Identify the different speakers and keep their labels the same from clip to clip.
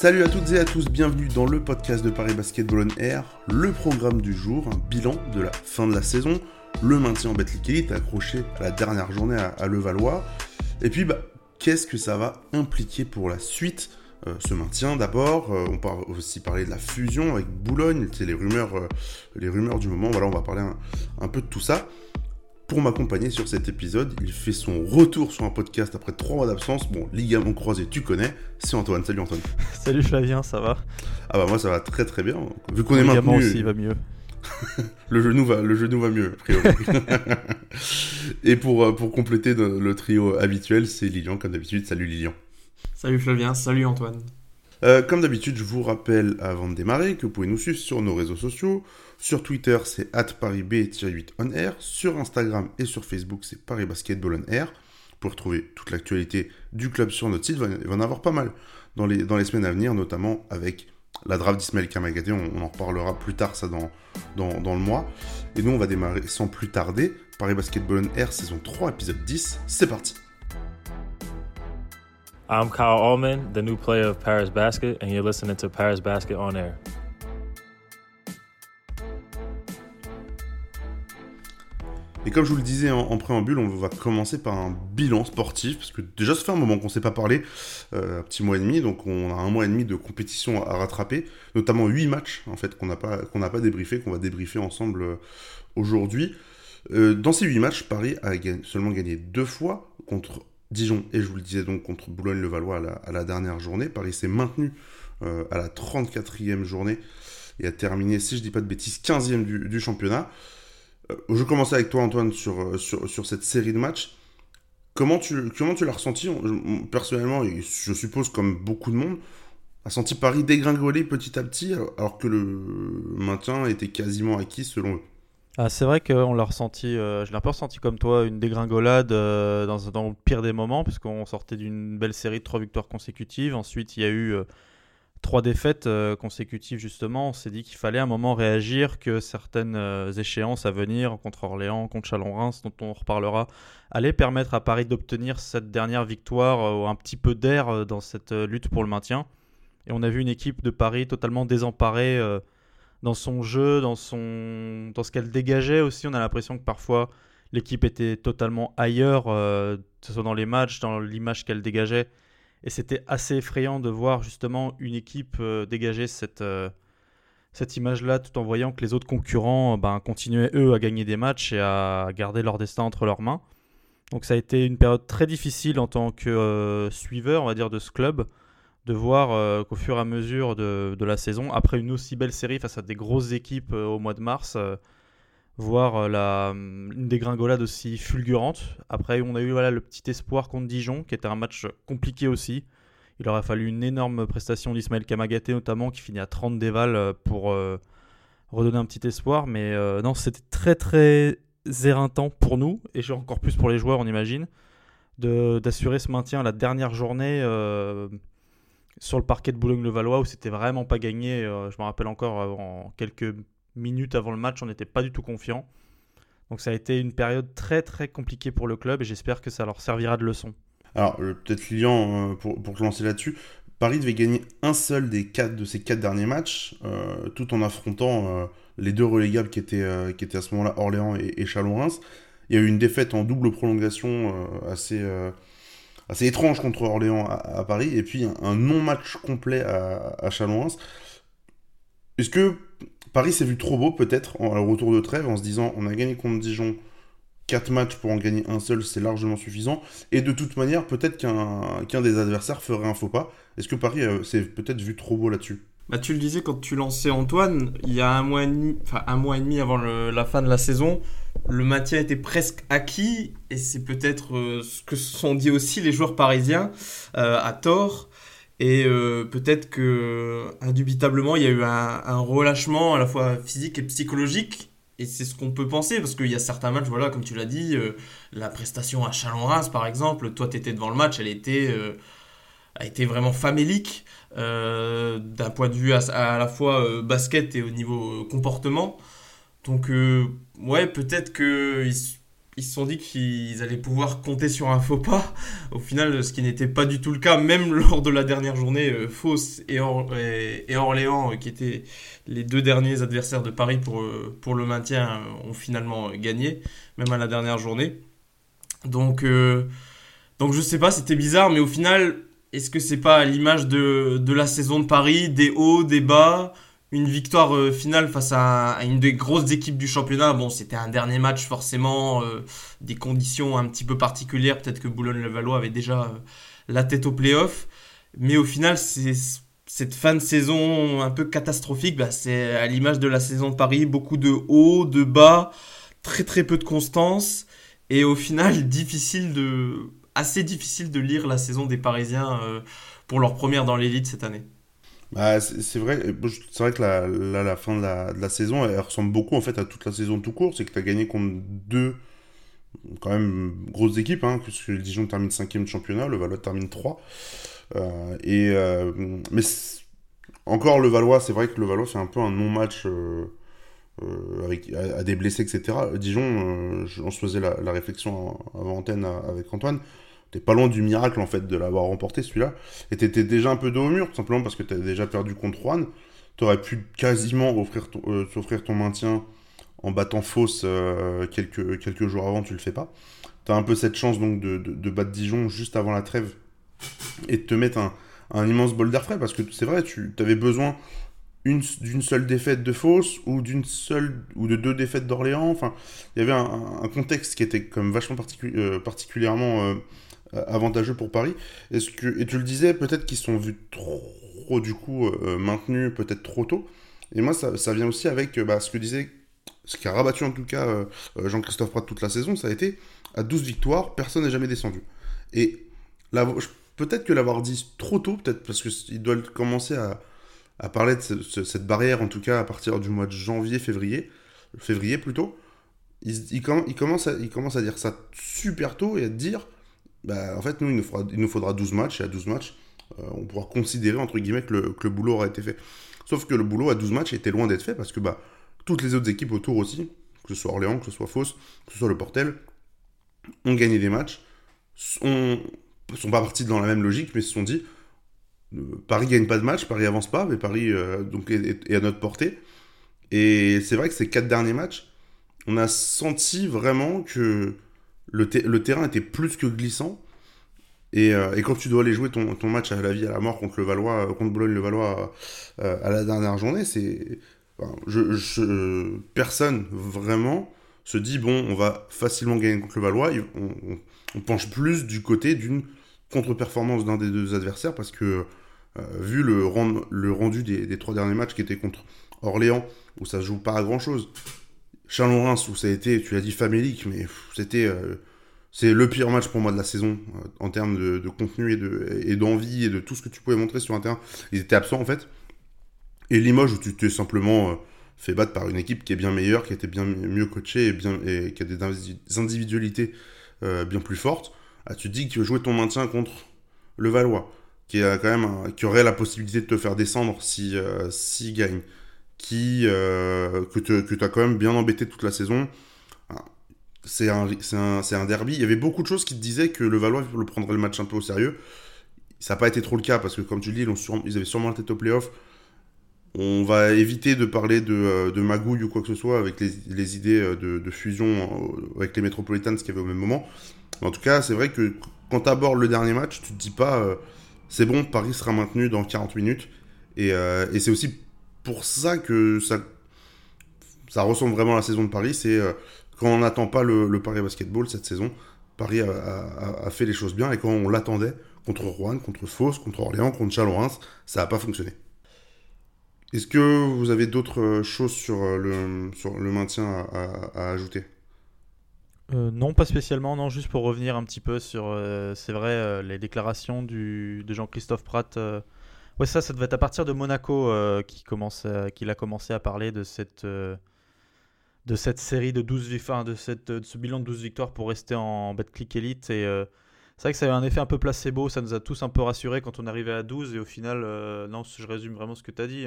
Speaker 1: Salut à toutes et à tous, bienvenue dans le podcast de Paris Basketball on Air, le programme du jour, un bilan de la fin de la saison, le maintien en Betclic Elite accroché à la dernière journée à, Levallois, et puis bah, qu'est-ce que ça va impliquer pour la suite euh, ce maintien d'abord, euh, on va aussi parler de la fusion avec Boulogne, c'est les rumeurs, euh, les rumeurs du moment, voilà on va parler un peu de tout ça. Pour m'accompagner sur cet épisode, il fait son retour sur un podcast après trois mois d'absence. Bon, ligament croisé, tu connais. C'est Antoine. Salut Antoine.
Speaker 2: Salut Flavien, ça va?
Speaker 1: Ah bah moi ça va très très bien. Vu qu'on est maintenant.
Speaker 2: aussi va mieux.
Speaker 1: le genou va, le genou va mieux. A priori. Et pour euh, pour compléter le trio habituel, c'est Lilian comme d'habitude. Salut Lilian.
Speaker 3: Salut Flavien. Salut Antoine.
Speaker 1: Euh, comme d'habitude, je vous rappelle avant de démarrer que vous pouvez nous suivre sur nos réseaux sociaux. Sur Twitter, c'est parisb-8onair. Sur Instagram et sur Facebook, c'est Paris Basketball on Air. Pour retrouver toute l'actualité du club sur notre site, il va y en avoir pas mal dans les, semaines à venir, notamment avec la draft d'Ismaël Kamagaté. On, en reparlera plus tard, ça, dans, le mois. Et nous, on va démarrer sans plus tarder. Paris Basketball on Air, saison 3, épisode 10. C'est parti!
Speaker 4: I'm Kyle Allman, the new player of Paris Basket, and you're listening to Paris Basket on Air.
Speaker 1: Et comme je vous le disais en, préambule, on va commencer par un bilan sportif, parce que déjà ça fait un moment qu'on ne s'est pas parlé, euh, un petit mois et demi, donc on a un mois et demi de compétition à, rattraper, notamment 8 matchs en fait qu'on n'a pas, qu'on pas débriefé, qu'on va débriefer ensemble euh, aujourd'hui. Euh, dans ces 8 matchs, Paris a seulement gagné deux fois contre Dijon, et je vous le disais donc contre Boulogne-le-Valois à, la, dernière journée. Paris s'est maintenu à la 34e journée et a terminé, si je dis pas de bêtises, 15e du, championnat. Euh, je commence avec toi, Antoine, euh, sur, sur, cette série de matchs. Comment tu, comment tu l'as ressenti? Personnellement, et je suppose comme beaucoup de monde, a senti Paris dégringoler petit à petit, alors que le maintien était quasiment acquis selon eux?
Speaker 2: Ah, c'est vrai qu'on l'a ressenti, euh, je l'ai un peu ressenti comme toi, une dégringolade dans, dans, le pire des moments, puisqu'on sortait d'une belle série de trois victoires consécutives. Ensuite, il y a eu trois défaites consécutives, justement. On s'est dit qu'il fallait à un moment réagir, que certaines échéances à venir, contre Orléans, contre Chalon-Reims, dont on reparlera, allaient permettre à Paris d'obtenir cette dernière victoire, ou un petit peu d'air dans cette lutte pour le maintien. Et on a vu une équipe de Paris totalement désemparée dans son jeu, dans, son, dans ce qu'elle dégageait aussi. On a l'impression que parfois l'équipe était totalement ailleurs, euh, que ce soit dans les matchs, dans l'image qu'elle dégageait. Et c'était assez effrayant de voir justement une équipe euh, dégager cette, euh, cette image-là tout en voyant que les autres concurrents ben, continuaient eux à gagner des matchs et à garder leur destin entre leurs mains. Donc ça a été une période très difficile en tant que suiveur, on va dire, de ce club de voir euh, qu'au fur et à mesure de, la saison, après une aussi belle série face à des grosses équipes euh, au mois de mars, euh, voir la, une dégringolade aussi fulgurante. Après, on a eu voilà, le petit espoir contre Dijon, qui était un match compliqué aussi. Il aurait fallu une énorme prestation d'Ismaël Kamagaté, notamment, qui finit à 30 dévals pour redonner un petit espoir. Mais non, c'était très très éreintant pour nous, et encore plus pour les joueurs, on imagine, d'assurer ce maintien à la dernière journée sur le parquet de Boulogne-le-Valois où c'était vraiment pas gagné. Euh, je me rappelle encore, euh, en quelques minutes avant le match, on n'était pas du tout confiant. Donc ça a été une période très très compliquée pour le club et j'espère que ça leur servira de leçon.
Speaker 1: Alors euh, peut-être Lilian, pour, pour te lancer là-dessus, Paris devait gagner un seul des quatre de ces quatre derniers matchs, tout en affrontant les deux relégables qui étaient, qui étaient à ce moment-là Orléans et, et Chalon-Reims. Il y a eu une défaite en double prolongation assez assez étrange contre Orléans à, Paris, et puis un, non-match complet à, à Chalon-Reims. Est-ce que Paris s'est vu trop beau peut-être au retour de trêve en se disant on a gagné contre Dijon 4 matchs pour en gagner un seul, c'est largement suffisant. Et de toute manière, peut-être qu'un des adversaires ferait un faux pas. Est-ce que Paris euh, s'est peut-être vu trop beau là-dessus?
Speaker 3: Bah, tu le disais quand tu lançais Antoine, il y a un mois et demi, enfin un mois et demi avant la fin de la saison, le maintien était presque acquis et c'est peut-être euh, ce que se sont dit aussi les joueurs parisiens euh, à tort. Et euh, peut-être que indubitablement il y a eu un, relâchement à la fois physique et psychologique. Et c'est ce qu'on peut penser parce qu'il y a certains matchs, voilà, comme tu l'as dit, la prestation à Chalon-Reims par exemple, toi tu étais devant le match, elle était, a été vraiment famélique. Euh, d'un point de vue à, la fois euh, basket et au niveau euh, comportement. Donc, ouais, peut-être que se sont dit qu'ils allaient pouvoir compter sur un faux pas. Au final, ce qui n'était pas du tout le cas, même lors de la dernière journée, euh, Fos et, Orléans, euh, qui étaient les deux derniers adversaires de Paris pour, euh, le maintien, ont finalement gagné, même à la dernière journée. Donc, donc je sais pas, c'était bizarre, mais au final, est-ce que c'est pas l'image de la saison de Paris, des hauts, des bas? Une victoire euh, finale face à, une des grosses équipes du championnat. Bon, c'était un dernier match forcément, euh, des conditions un petit peu particulières. Peut-être que Boulogne-le-Valois avait déjà euh, la tête au playoff. Mais au final, cette fin de saison un peu catastrophique. Bah, c'est à l'image de la saison de Paris. Beaucoup de hauts, de bas, très très peu de constance. Et au final, difficile de, assez difficile de lire la saison des Parisiens pour leur première dans l'élite cette année.
Speaker 1: Bah, c'est vrai, c'est vrai que la, fin de la, saison, ressemble beaucoup en fait à toute la saison tout court. C'est que tu as gagné contre deux quand même grosses équipes, hein, puisque Dijon termine 5 de championnat, le Valois termine 3. Euh, et, euh, mais encore le Valois, c'est vrai que le Valois c'est un peu un non-match euh, avec à, des blessés, etc. Dijon, on se faisait la, la réflexion avant antenne avec Antoine t'es pas loin du miracle en fait de l'avoir remporté celui-là. Et t'étais déjà un peu dos au mur, tout simplement parce que t'as déjà perdu contre Juan. T'aurais pu quasiment offrir ton, euh, s'offrir ton maintien en battant fausse euh, quelques, jours avant, tu le fais pas. T'as un peu cette chance donc de, battre Dijon juste avant la trêve et de te mettre un, immense bol d'air frais parce que c'est vrai, tu avais besoin d'une seule défaite de Fausse ou d'une seule ou de deux défaites d'Orléans. Enfin, il y avait un, contexte qui était comme vachement euh, particulièrement euh, avantageux pour Paris. Est-ce que, et tu le disais, peut-être qu'ils sont vus trop, du coup, euh, maintenus peut-être trop tôt. Et moi, ça, ça vient aussi avec bah, ce que disait, ce qui a rabattu en tout cas euh, Jean-Christophe Prat toute la saison, ça a été à 12 victoires, personne n'est jamais descendu. Et peut-être que l'avoir dit trop tôt, peut-être parce qu'ils doivent commencer à, à parler de cette barrière, en tout cas à partir du mois de janvier, février, février plutôt, il, il, il, commence à, à dire ça super tôt et à dire bah, en fait, nous, il nous, faudra, il nous faudra 12 matchs, et à 12 matchs, euh, on pourra considérer, entre guillemets, que le, boulot aura été fait. Sauf que le boulot à 12 matchs était loin d'être fait, parce que bah, toutes les autres équipes autour aussi, que ce soit Orléans, que ce soit Fausse, que ce soit le Portel, ont gagné des matchs, ne sont pas partis dans la même logique, mais se sont dit, euh, Paris gagne pas de match, Paris avance pas, mais Paris euh, donc est, à notre portée. Et c'est vrai que ces quatre derniers matchs, on a senti vraiment que le, terrain était plus que glissant. Euh, et, quand tu dois aller jouer ton, match à la vie, à la mort contre le Valois, euh, contre Boulogne-le-Valois euh, à la dernière journée, c'est. personne vraiment se dit bon, on va facilement gagner contre le Valois. On, penche plus du côté d'une contre-performance d'un des deux adversaires parce que vu le, le rendu des, des, trois derniers matchs qui étaient contre Orléans où ça se joue pas à grand chose, Chalon-Reims, où ça a été, tu l'as dit, famélique, mais c'était. Euh, c'est le pire match pour moi de la saison, euh, en termes de, contenu et, de, et d'envie et de tout ce que tu pouvais montrer sur un terrain. Ils étaient absents, en fait. Et Limoges, où tu t'es simplement euh, fait battre par une équipe qui est bien meilleure, qui était bien mieux coachée et, qui a des individualités bien plus fortes. Ah, tu te dis que tu veux jouer ton maintien contre le Valois, qui, a quand même qui aurait la possibilité de te faire descendre si, si gagne qui, euh, que tu as quand même bien embêté toute la saison. C'est un, un, un, derby. Il y avait beaucoup de choses qui te disaient que le Valois le prendrait le match un peu au sérieux. Ça n'a pas été trop le cas parce que, comme tu le dis, ils, avaient sûrement tête au playoff. On va éviter de parler de, euh, de, magouille ou quoi que ce soit avec les, idées euh, de, fusion avec les Metropolitans qui avaient au même moment. en tout cas, c'est vrai que quand tu abordes le dernier match, tu te dis pas c'est bon, Paris sera maintenu dans 40 minutes. Et c'est aussi pour ça que ça, ça ressemble vraiment à la saison de Paris. C'est euh, quand on n'attend pas le, Paris Basketball cette saison, Paris a, fait les choses bien et quand on l'attendait contre Rouen, contre Fos, contre Orléans, contre Chalon-Reims, ça n'a pas fonctionné. Est-ce que vous avez d'autres choses sur euh, le, sur le maintien à, ajouter?
Speaker 2: Euh, non, pas spécialement. Non, juste pour revenir un petit peu sur, c'est vrai, les déclarations de Jean-Christophe Pratt Ouais, ça, ça devait être à partir de Monaco euh, qu'il a commencé à parler de cette, euh, de cette série de 12 victoires, de, cette, de ce bilan de 12 victoires pour rester en Betclic Elite. Et euh, c'est vrai que ça a eu un effet un peu placebo, ça nous a tous un peu rassurés quand on arrivait à 12. Et au final, non, je résume vraiment ce que tu as dit.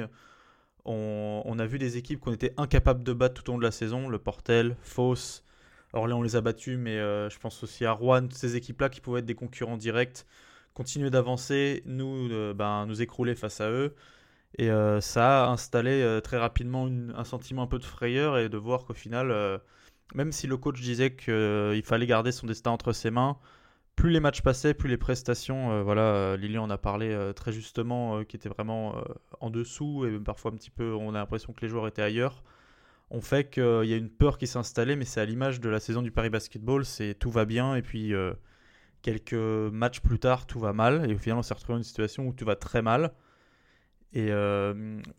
Speaker 2: On, a vu des équipes qu'on était incapables de battre tout au long de la saison le Portel, Fausse, Orléans on les a battus, mais je pense aussi à Rouen, ces équipes-là qui pouvaient être des concurrents directs, continuer d'avancer, nous, ben, nous écrouler face à eux. Et ça a installé très rapidement un sentiment un peu de frayeur et de voir qu'au final, même si le coach disait qu'il fallait garder son destin entre ses mains, plus les matchs passaient, plus les prestations, euh, voilà, euh, Lily en a parlé euh, très justement, qui étaient vraiment en dessous et parfois un petit peu, on a l'impression que les joueurs étaient ailleurs. On fait qu'il y a une peur qui s'est installée, mais c'est à l'image de la saison du Paris Basketball, c'est tout va bien et puis quelques matchs plus tard tout va mal et au final on s'est retrouvé dans une situation où tout va très mal et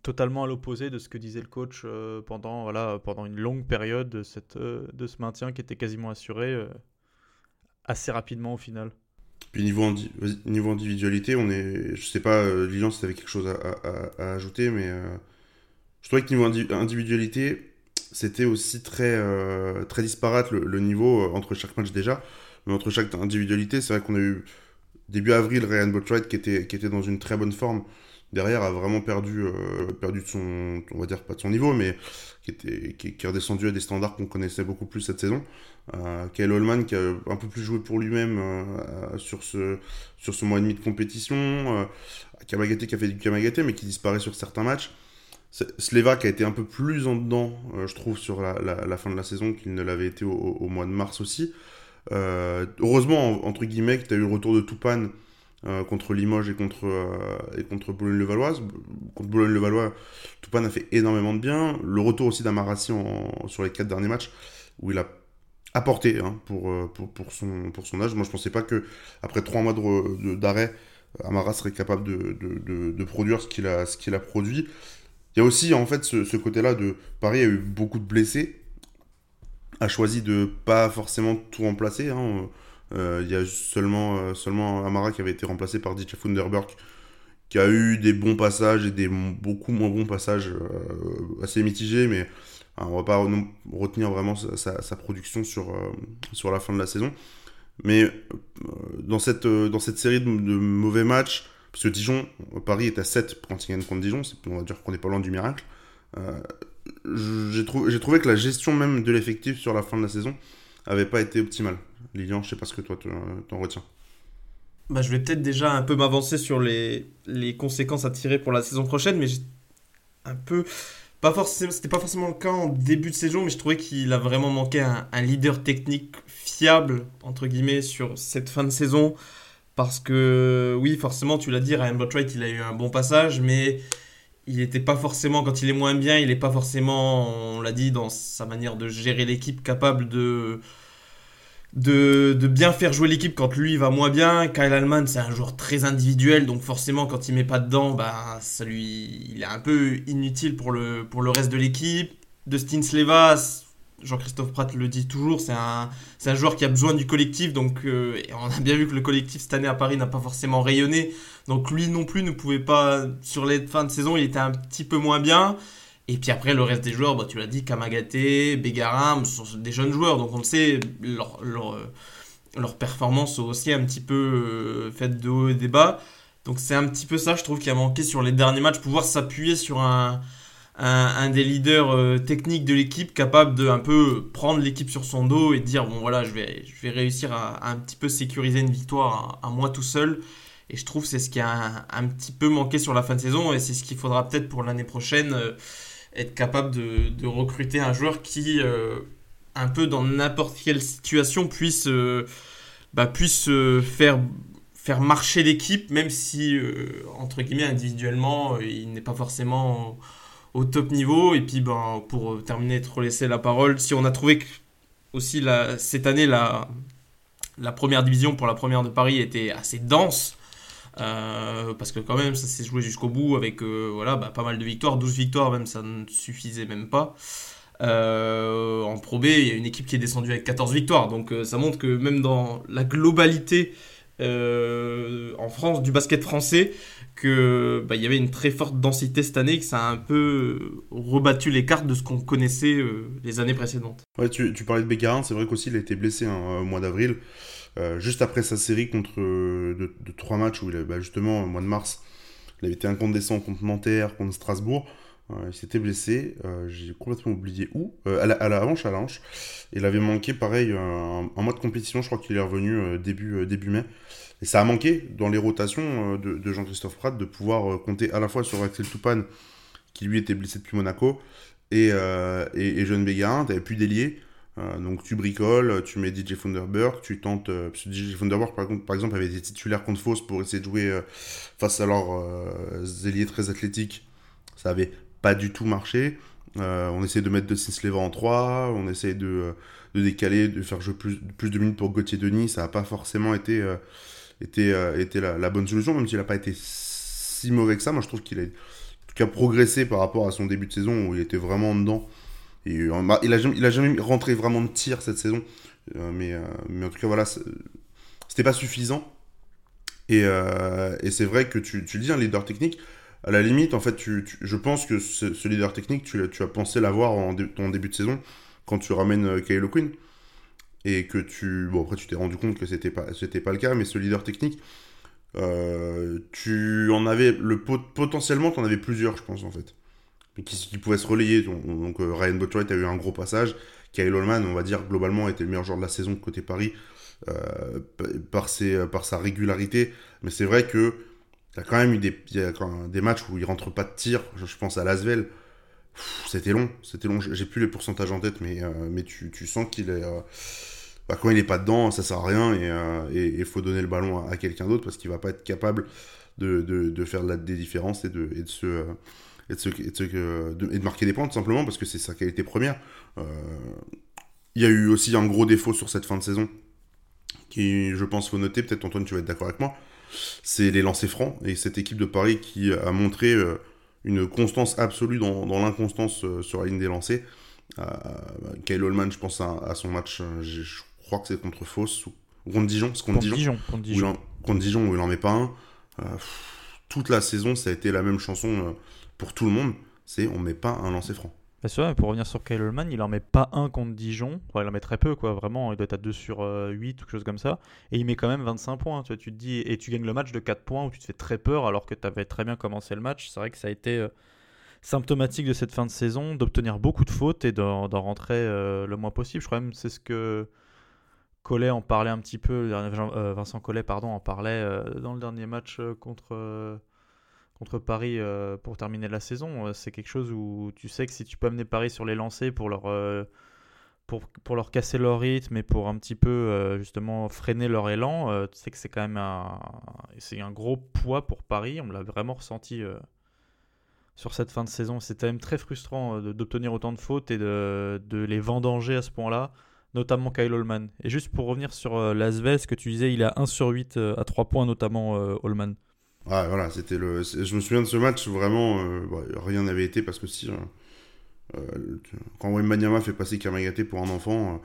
Speaker 2: totalement à l'opposé de ce que disait le coach pendant, voilà, pendant une longue période de, cette, de ce maintien qui était quasiment assuré assez rapidement au final.
Speaker 1: Puis niveau, niveau individualité, on est, je sais pas, euh, Lilian, si tu avais quelque chose à, ajouter, mais euh, je trouvais que niveau individualité, c'était aussi très, euh, très disparate le, niveau entre chaque match déjà. Mais entre chaque individualité, c'est vrai qu'on a eu début avril Ryan Botwright qui était, qui était dans une très bonne forme derrière a vraiment perdu, euh, perdu de son, on va dire pas de son niveau, mais qui, était, qui, est redescendu à des standards qu'on connaissait beaucoup plus cette saison. Euh, Kyle Holman qui a un peu plus joué pour lui-même euh, sur, ce, sur ce mois et demi de compétition. Euh, Kamagaté qui a fait du Kamagaté mais qui disparaît sur certains matchs. Sleva qui a été un peu plus en dedans, je trouve, sur la, fin de la saison qu'il ne l'avait été au, mois de mars aussi. Heureusement, entre guillemets, que tu as eu le retour de Toupane euh, contre Limoges et contre, euh, et contre Boulogne-le-Valois. Contre Boulogne-le-Valois, Toupane a fait énormément de bien. Le retour aussi d'Amarassi sur les quatre derniers matchs, où il a apporté hein, pour, euh, pour, pour, son, pour son âge. Moi, je pensais pas que après trois mois d'arrêt, Amara serait capable de, de, de, produire ce qu'il a, qu'il a produit. Il y a aussi en fait ce, ce côté-là de Paris a eu beaucoup de blessés, a choisi de pas forcément tout remplacer. Hein. Euh, il y a seulement, euh, seulement Amara qui avait été remplacé par DJ Funderberg, qui a eu des bons passages et des beaucoup moins bons passages euh, assez mitigés, mais on va pas retenir vraiment sa, production sur, sur la fin de la saison. Mais dans, cette, dans cette série de, mauvais matchs, parce que Dijon, Paris est à 7 quand il gagne contre Dijon, on va dire qu'on n'est pas loin du miracle. J'ai trouvé que la gestion même de l'effectif sur la fin de la saison avait pas été optimale. Lilian, je sais pas ce que toi t'en retiens.
Speaker 3: Bah, je vais peut-être déjà un peu m'avancer sur les, conséquences à tirer pour la saison prochaine, mais un peu. Pas forcément, c'était pas forcément le cas en début de saison, mais je trouvais qu'il a vraiment manqué un, un, leader technique fiable, entre guillemets, sur cette fin de saison. Parce que, oui, forcément, tu l'as dit, Ryan Botwright, il a eu un bon passage, mais il n'était pas forcément, quand il est moins bien, il n'est pas forcément, on l'a dit, dans sa manière de gérer l'équipe, capable de, bien faire jouer l'équipe quand lui va moins bien. Kyle Allman, c'est un joueur très individuel, donc forcément, quand il met pas dedans, bah, ça lui, il est un peu inutile pour le, reste de l'équipe. Dustin Sleva, Jean-Christophe Pratt le dit toujours, c'est un, joueur qui a besoin du collectif, donc euh, on a bien vu que le collectif cette année à Paris n'a pas forcément rayonné, donc lui non plus ne pouvait pas, sur les fins de saison, il était un petit peu moins bien. Et puis après, le reste des joueurs, bah, tu l'as dit, Kamagaté, Bégaram, ce sont des jeunes joueurs, donc on le sait, leur performance aussi un petit peu euh, faite de haut et des bas. Donc c'est un petit peu ça, je trouve, qui a manqué sur les derniers matchs, pouvoir s'appuyer sur un, un, des leaders euh, techniques de l'équipe, capable de un peu prendre l'équipe sur son dos et dire, bon voilà, je vais, je vais réussir à, un petit peu sécuriser une victoire à, moi tout seul. Et je trouve c'est ce qui a un, petit peu manqué sur la fin de saison et c'est ce qu'il faudra peut-être pour l'année prochaine être capable de, recruter un joueur qui, euh, un peu dans n'importe quelle situation, puisse, euh, bah, puisse euh, faire, faire marcher l'équipe, même si, entre guillemets, individuellement, il n'est pas forcément au, top niveau. Et puis, ben, pour terminer, te laisser la parole, si on a trouvé que aussi cette année, la, première division pour la première de Paris était assez dense. Euh, parce que quand même, ça s'est joué jusqu'au bout avec euh, voilà, bah, pas mal de victoires, 12 victoires même, ça ne suffisait même pas. Euh, en Pro il y a une équipe qui est descendue avec 14 victoires, donc ça montre que même dans la globalité en France du basket français, que bah, y avait une très forte densité cette année, que ça a un peu rebattu les cartes de ce qu'on connaissait les années précédentes.
Speaker 1: Ouais, tu, parlais de Bécarin, c'est vrai qu'aussi il a été blessé hein, au mois d'avril. Euh, juste après sa série contre euh, de, trois matchs où il bah, justement au mois de mars, il avait été incandescent contre Nanterre, contre Strasbourg. Il s'était blessé, j'ai complètement oublié où, à, la, à la hanche, à la hanche. Il avait manqué, pareil, un, mois de compétition, je crois qu'il est revenu début, début mai. Et ça a manqué dans les rotations de, Jean-Christophe Pratt de pouvoir compter à la fois sur Axel Toupane, qui lui était blessé depuis Monaco, et, et, et Jeune Bégarin, t'avais plus. Euh, donc tu bricoles, tu mets DJ Funderburg, tu tentes. Euh, DJ Funderburg, par, exemple, avait été titulaire contre Fausse pour essayer de jouer euh, face à leur ailier très athlétique. Ça avait pas du tout marché. on essayait de mettre de Sinslever en 3, on essayait de, de, décaler, de faire jouer plus, plus de minutes pour Gauthier Denis. Ça n'a pas forcément été, été, été la, bonne solution, même s'il n'a pas été si mauvais que ça. Moi, je trouve qu'il a en tout cas progressé par rapport à son début de saison où il était vraiment dedans. Euh, bah, il, a jamais, a jamais rentré vraiment de tir cette saison. Euh, mais, euh, mais en tout cas, voilà, c'était pas suffisant. Et, et c'est vrai que tu, tu le dis, un leader technique, à la limite, en fait, tu, je pense que ce, leader technique, tu, as pensé l'avoir en, en, début de saison quand tu ramènes Kylo Quinn. Et que tu. Bon, après, tu t'es rendu compte que c'était pas, pas le cas, mais ce leader technique, tu en avais. Le, potentiellement, tu en avais plusieurs, je pense, en fait qui, qui pouvait se relayer. Donc, euh, Ryan Botwright a eu un gros passage. Kyle Holman, on va dire, globalement, était le meilleur joueur de la saison côté Paris euh, par, ses, par sa régularité. Mais c'est vrai que il y a quand même eu des, matchs où il rentre pas de tir. Je, pense à Lasvel. C'était long, c'était long. J'ai plus les pourcentages en tête, mais, euh, tu, sens qu'il est. Bah, quand il est pas dedans, ça sert à rien et il faut donner le ballon à, quelqu'un d'autre parce qu'il va pas être capable de, faire des différences et de, de marquer des points tout simplement parce que c'est sa qualité première. Euh, il y a eu aussi un gros défaut sur cette fin de saison qui, je pense, faut noter. Peut-être Antoine, tu vas être d'accord avec moi. C'est les lancers francs et cette équipe de Paris qui a montré euh, une constance absolue dans, l'inconstance euh, sur la ligne des lancers. Kyle Holman, je pense à, son match, je crois que c'est contre Fausse ou contre Dijon, contre,
Speaker 2: Dijon, contre Dijon,
Speaker 1: contre Dijon où il en met pas un. toute la saison, ça a été la même chanson pour tout le monde, c'est on met pas un lancer franc.
Speaker 2: Bah, pour revenir sur Kyle Holman, il en met pas un contre Dijon. il en met très peu, quoi. Vraiment, il doit être à 2 sur 8 euh, ou quelque chose comme ça. Et il met quand même 25 points. Tu te dis, et tu gagnes le match de 4 points où tu te fais très peur alors que tu avais très bien commencé le match. C'est vrai que ça a été euh, symptomatique de cette fin de saison d'obtenir beaucoup de fautes et d'en rentrer euh, le moins possible. Je crois même c'est ce que Collet en parlait un petit peu. Vincent Collet, pardon, en parlait dans le dernier match contre contre Paris euh, pour terminer la saison. Euh, c'est quelque chose où tu sais que si tu peux amener Paris sur les lancers pour leur, euh, pour, pour, leur casser leur rythme et pour un petit peu justement freiner leur élan, tu sais que c'est quand même un, c'est un gros poids pour Paris. On l'a vraiment ressenti sur cette fin de saison. C'était même très frustrant d'obtenir autant de fautes et de, les vendanger à ce point-là, notamment Kyle Holman. Et juste pour revenir sur Lasvel, ce que tu disais, il a 1 sur 8 à 3 points, notamment Holman.
Speaker 1: Ouais, voilà, c'était le. Je me souviens de ce match, vraiment, euh, rien n'avait été parce que si. Euh, euh quand Wembanyama fait passer Kamagaté pour un enfant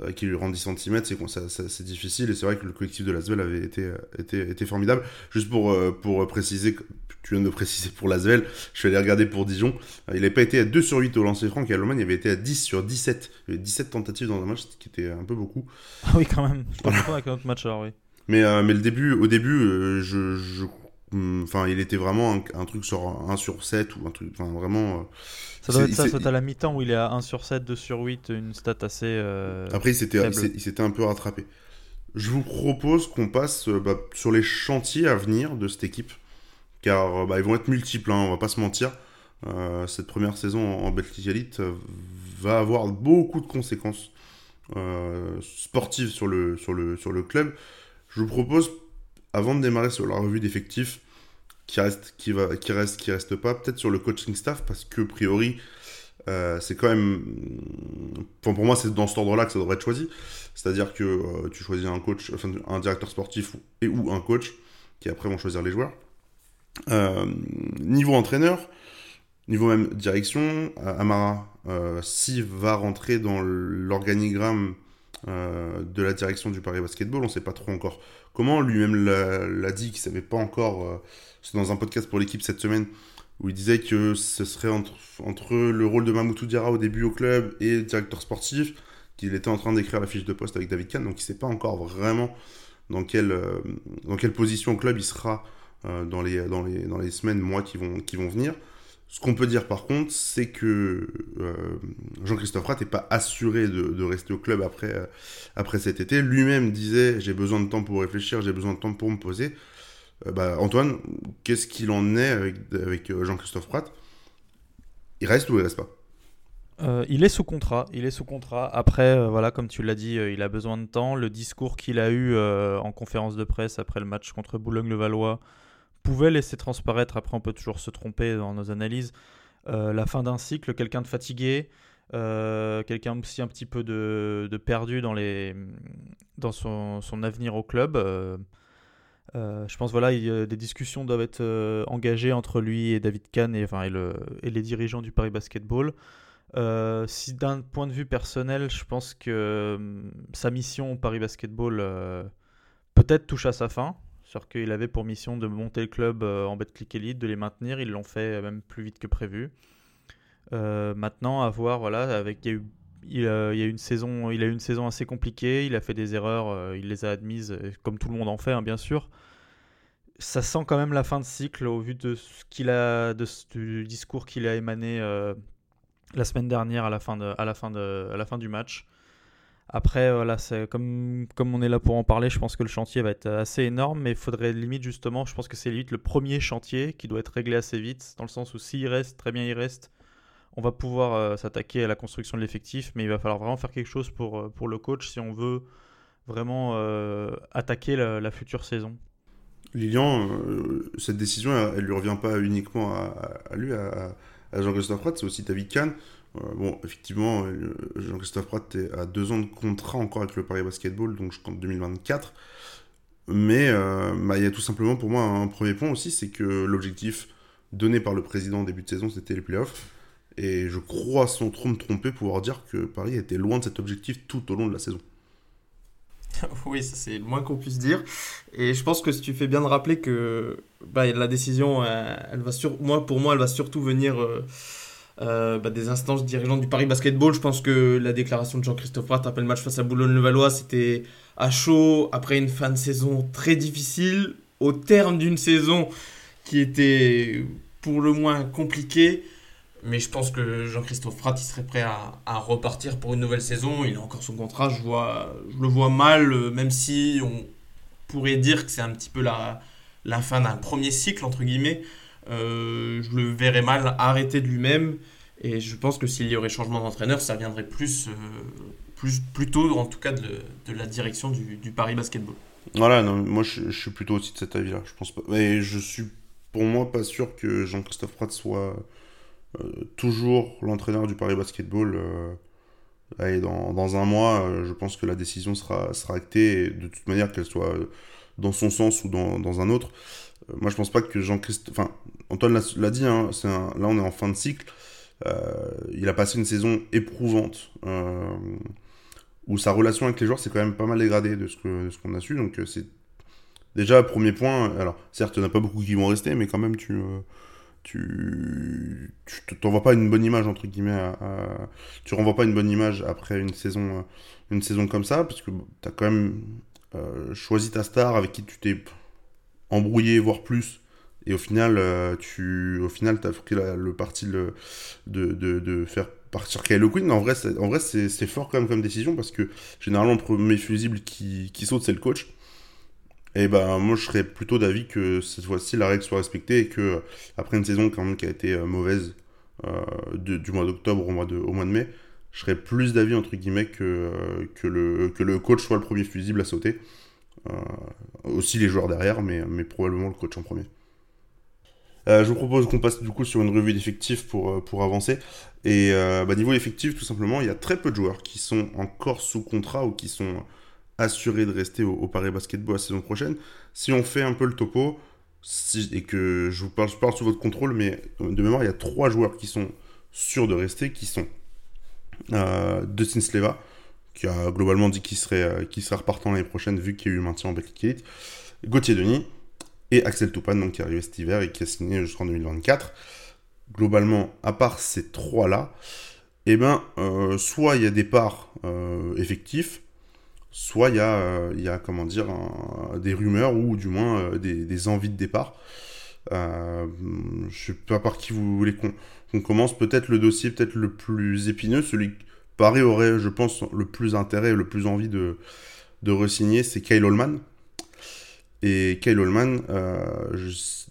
Speaker 1: euh, qui lui rend 10 cm, c'est ça, c'est difficile et c'est vrai que le collectif de Lasvel avait été, été, été formidable. Juste pour, pour préciser, tu viens de préciser pour Lasvel, je suis allé regarder pour Dijon. il n'avait pas été à 2 sur 8 au lancer franc et Allemagne il avait été à 10 sur 17. Il y avait 17 tentatives dans un match, ce qui était un peu beaucoup.
Speaker 2: Ah oui, quand même. Je pense pas avec un autre match alors, oui.
Speaker 1: Mais, mais le début, au début, je, je enfin, il était vraiment un, truc sur 1 sur 7 ou un truc. Enfin, vraiment. Euh,
Speaker 2: ça doit être ça, soit à la mi-temps où il est à 1 sur 7, 2 sur 8, une stat assez. Euh,
Speaker 1: Après, il s'était un peu rattrapé. Je vous propose qu'on passe euh, bah, sur les chantiers à venir de cette équipe. Car bah, ils vont être multiples, hein, on va pas se mentir. cette première saison en, en Belgique Elite va avoir beaucoup de conséquences sportives sur le, sur, le, sur le club. Je vous propose avant de démarrer sur la revue d'effectifs, qui reste, qui va, qui reste, qui reste pas, peut-être sur le coaching staff, parce que, a priori, euh, c'est quand même. pour moi, c'est dans cet ordre-là que ça devrait être choisi. C'est-à-dire que euh, tu choisis un coach, enfin, un directeur sportif et ou un coach, qui après vont choisir les joueurs. Euh, niveau entraîneur, niveau même direction, Amara, s'il va rentrer dans l'organigramme de la direction du Paris Basketball, on ne sait pas trop encore comment lui-même l'a dit, qu'il savait pas encore. Euh, c'est dans un podcast pour l'équipe cette semaine où il disait que ce serait entre, le rôle de Mamoutou Diarra au début au club et directeur sportif, qu'il était en train d'écrire la fiche de poste avec David Kahn, donc il sait pas encore vraiment dans quelle, euh, dans quelle position au club il sera euh, dans, les, dans, les, dans les semaines, mois qui vont, qui vont venir. Ce qu'on peut dire par contre, c'est que euh, Jean-Christophe Rat n'est pas assuré de, rester au club après, euh, après cet été. Lui-même disait j'ai besoin de temps pour réfléchir, j'ai besoin de temps pour me poser. Euh, bah, Antoine, qu'est-ce qu'il en est avec, Jean-Christophe Pratt Il reste ou il reste pas?
Speaker 2: Il est sous contrat, il est sous contrat. Après, voilà, comme tu l'as dit, il a besoin de temps. Le discours qu'il a eu en conférence de presse après le match contre Boulogne-le-Valois, pouvait laisser transparaître, après on peut toujours se tromper dans nos analyses, euh, la fin d'un cycle, quelqu'un de fatigué, euh, quelqu'un aussi un petit peu de, perdu dans, les, dans son, son avenir au club. Euh, je pense voilà, des discussions doivent être engagées entre lui et David Kahn et, enfin, et, le, et les dirigeants du Paris Basketball. si d'un point de vue personnel, je pense que sa mission au Paris Basketball peut-être touche à sa fin. C'est-à-dire qu'il avait pour mission de monter le club euh, en Betclic Elite, de les maintenir. Ils l'ont fait euh, même plus vite que prévu. Euh, maintenant, à voir, voilà, il, y a eu, une saison, assez compliquée. Il a fait des erreurs, il les a admises, comme tout le monde en fait, hein, bien sûr. Ça sent quand même la fin de cycle au vu de ce du discours qu'il a émané la semaine dernière à la fin du match. Après, comme, comme on est là pour en parler, je pense que le chantier va être assez énorme, mais il faudrait limite justement, je pense que c'est limite le premier chantier qui doit être réglé assez vite, dans le sens où s'il reste, très bien il reste, on va pouvoir euh, s'attaquer à la construction de l'effectif, mais il va falloir vraiment faire quelque chose pour, euh, pour le coach si on veut vraiment euh, attaquer la, future saison.
Speaker 1: Lilian, cette décision, elle, ne lui revient pas uniquement à, lui, à, Jean-Christophe Pratt, c'est aussi David Kahn. Euh, bon, effectivement, euh, Jean-Christophe Pratt à deux ans de contrat encore avec le Paris Basketball, donc je compte 2024. Mais euh, bah, il y a tout simplement pour moi un premier point aussi, c'est que l'objectif donné par le président au début de saison, c'était les playoffs. Et je crois, sans trop me tromper, pouvoir dire que Paris était loin de cet objectif tout au long de la saison.
Speaker 3: Oui, c'est le moins qu'on puisse dire. Et je pense que tu fais bien de rappeler que bah, la décision, elle va sur... moi, pour moi, elle va surtout venir euh, bah, des instances dirigeantes du Paris Basketball. Je pense que la déclaration de Jean-Christophe Pratt après le match face à Boulogne-le-Valois, c'était à chaud, après une fin de saison très difficile, au terme d'une saison qui était pour le moins compliquée. Mais je pense que Jean-Christophe Pratt il serait prêt à, repartir pour une nouvelle saison. Il a encore son contrat, je, vois, je le vois mal, euh, même si on pourrait dire que c'est un petit peu la fin d'un premier cycle, entre guillemets. Euh, je le verrais mal arrêter de lui-même. Et je pense que s'il y aurait changement d'entraîneur, ça viendrait plus, euh, plus plutôt, en tout cas, de, la direction du, Paris Basketball.
Speaker 1: Voilà, moi je, suis plutôt aussi de cet avis-là. Je pense pas. Mais je suis pour moi pas sûr que Jean-Christophe Pratt soit euh, toujours l'entraîneur du Paris Basketball. et dans, dans, un mois, je pense que la décision sera, sera actée, et de toute manière, qu'elle soit dans son sens ou dans un autre. Moi, je pense pas que Jean-Christophe. Enfin, Antoine l'a dit, hein, là on est en fin de cycle. Euh, il a passé une saison éprouvante euh, où sa relation avec les joueurs s'est quand même pas mal dégradée de ce qu'on a su. Donc euh, c'est déjà premier point. Alors certes, il n'y en a pas beaucoup qui vont rester, mais quand même tu tu t'envoies pas une bonne image entre guillemets tu renvoies pas une bonne image après une saison une saison comme ça parce que tu as quand même choisi ta star avec qui tu t'es embrouillé voire plus et au final, euh, tu, au final, as pris le parti de, de, faire partir Kylo Quinn. En vrai, c'est, en vrai, c'est, fort quand même comme décision parce que généralement, le premier fusible qui, qui saute, c'est le coach. Et ben, moi, je serais plutôt d'avis que cette fois-ci, la règle soit respectée et que, après une saison quand même qui a été euh, mauvaise euh, du mois d'octobre au mois de, au mois de mai, je serais plus d'avis, entre guillemets, que, que, le, que le coach soit le premier fusible à sauter. Aussi les joueurs derrière, mais, probablement le coach en premier. Euh, je vous propose qu'on passe du coup sur une revue d'effectifs pour, euh, avancer. Et euh, bah, niveau effectif, tout simplement, il y a très peu de joueurs qui sont encore sous contrat ou qui sont assurés de rester au, Paris Basketball la saison prochaine. Si on fait un peu le topo, et que je vous parle, sous votre contrôle, mais de mémoire, il y a trois joueurs qui sont sûrs de rester, qui sont Dustin Sleva, qui a globalement dit qu'il serait, serait repartant l'année prochaine vu qu'il y a eu maintien en Betclic Gauthier Denis, et Axel Toupane, donc, qui est arrivé cet hiver et qui a signé jusqu'en 2024. Globalement, à part ces trois-là, eh ben, euh, soit il y a des parts euh, effectifs, soit il y, a, euh, y a, comment dire, des rumeurs ou du moins des, envies de départ. Euh, je sais pas par qui vous voulez qu'on commence. Peut-être le dossier peut-être le plus épineux, celui Paris aurait, je pense, le plus intérêt, le plus envie de, de re-signer, c'est Kyle Holman. Et Kyle Holman, euh,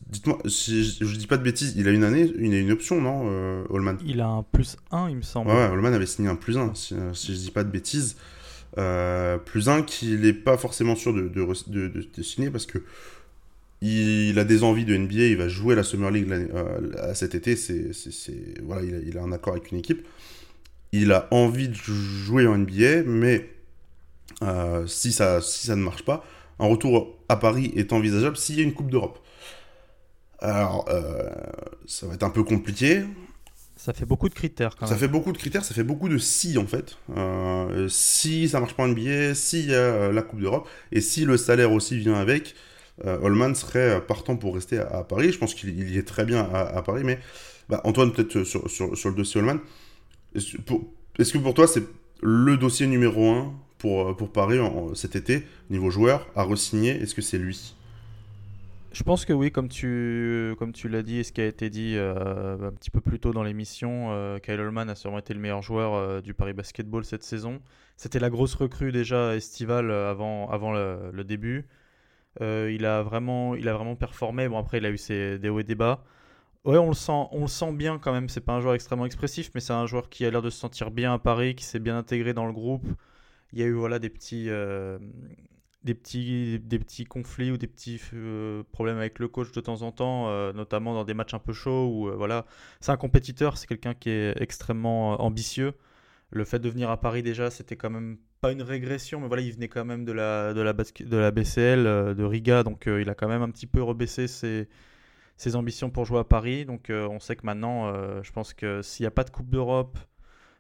Speaker 1: dites-moi, si je, dis pas de bêtises, il a une année, il a une option, non, euh, Holman
Speaker 2: Il a un plus 1, il me semble.
Speaker 1: Ouais, Holman avait signé un plus 1, si, si je dis pas de bêtises. plus 1 qu'il n'est pas forcément sûr de, de, de, de, signer parce que il, a des envies de NBA, il va jouer la Summer League euh, cet été, c'est, voilà, il a, un accord avec une équipe. Il a envie de jouer en NBA, mais euh, si, ça, si ça ne marche pas, un retour à Paris est envisageable s'il y a une Coupe d'Europe. Alors, euh, ça va être un peu compliqué.
Speaker 2: Ça fait beaucoup de critères quand
Speaker 1: même. Ça fait beaucoup de critères, ça fait beaucoup de si en fait. si ça marche pas en NBA, s'il y a la Coupe d'Europe, et si le salaire aussi vient avec, euh, Holman serait partant pour rester à, Paris. Je pense qu'il y est très bien à, Paris, mais bah, Antoine, peut-être sur, le dossier Holman, est-ce que pour toi c'est le dossier numéro un pour, pour Paris cet été, niveau joueur, à re-signer? Est-ce que c'est lui?
Speaker 2: Je pense que oui, comme tu, comme tu l'as dit et ce qui a été dit euh, un petit peu plus tôt dans l'émission, euh, Kyle Holman a sûrement été le meilleur joueur du Paris Basketball cette saison. C'était la grosse recrue déjà estivale avant, avant le début. Euh, il, a vraiment, il a vraiment performé. Bon, après, il a eu ses, des hauts et des bas. Ouais, on le sent, on le sent bien quand même. C'est pas un joueur extrêmement expressif, mais c'est un joueur qui a l'air de se sentir bien à Paris, qui s'est bien intégré dans le groupe. Il y a eu voilà des petits, euh, des petits, des petits conflits ou des petits euh, problèmes avec le coach de temps en temps, notamment dans des matchs un peu chauds. Voilà, c'est un compétiteur, c'est quelqu'un qui est extrêmement ambitieux. Le fait de venir à Paris déjà, c'était quand même pas une régression, mais voilà, il venait quand même de la, de la, de la BCL, euh, de Riga, donc euh, il a quand même un petit peu rebaissé ses, ses ambitions pour jouer à Paris. Donc euh, on sait que maintenant, je pense que s'il n'y a pas de Coupe d'Europe,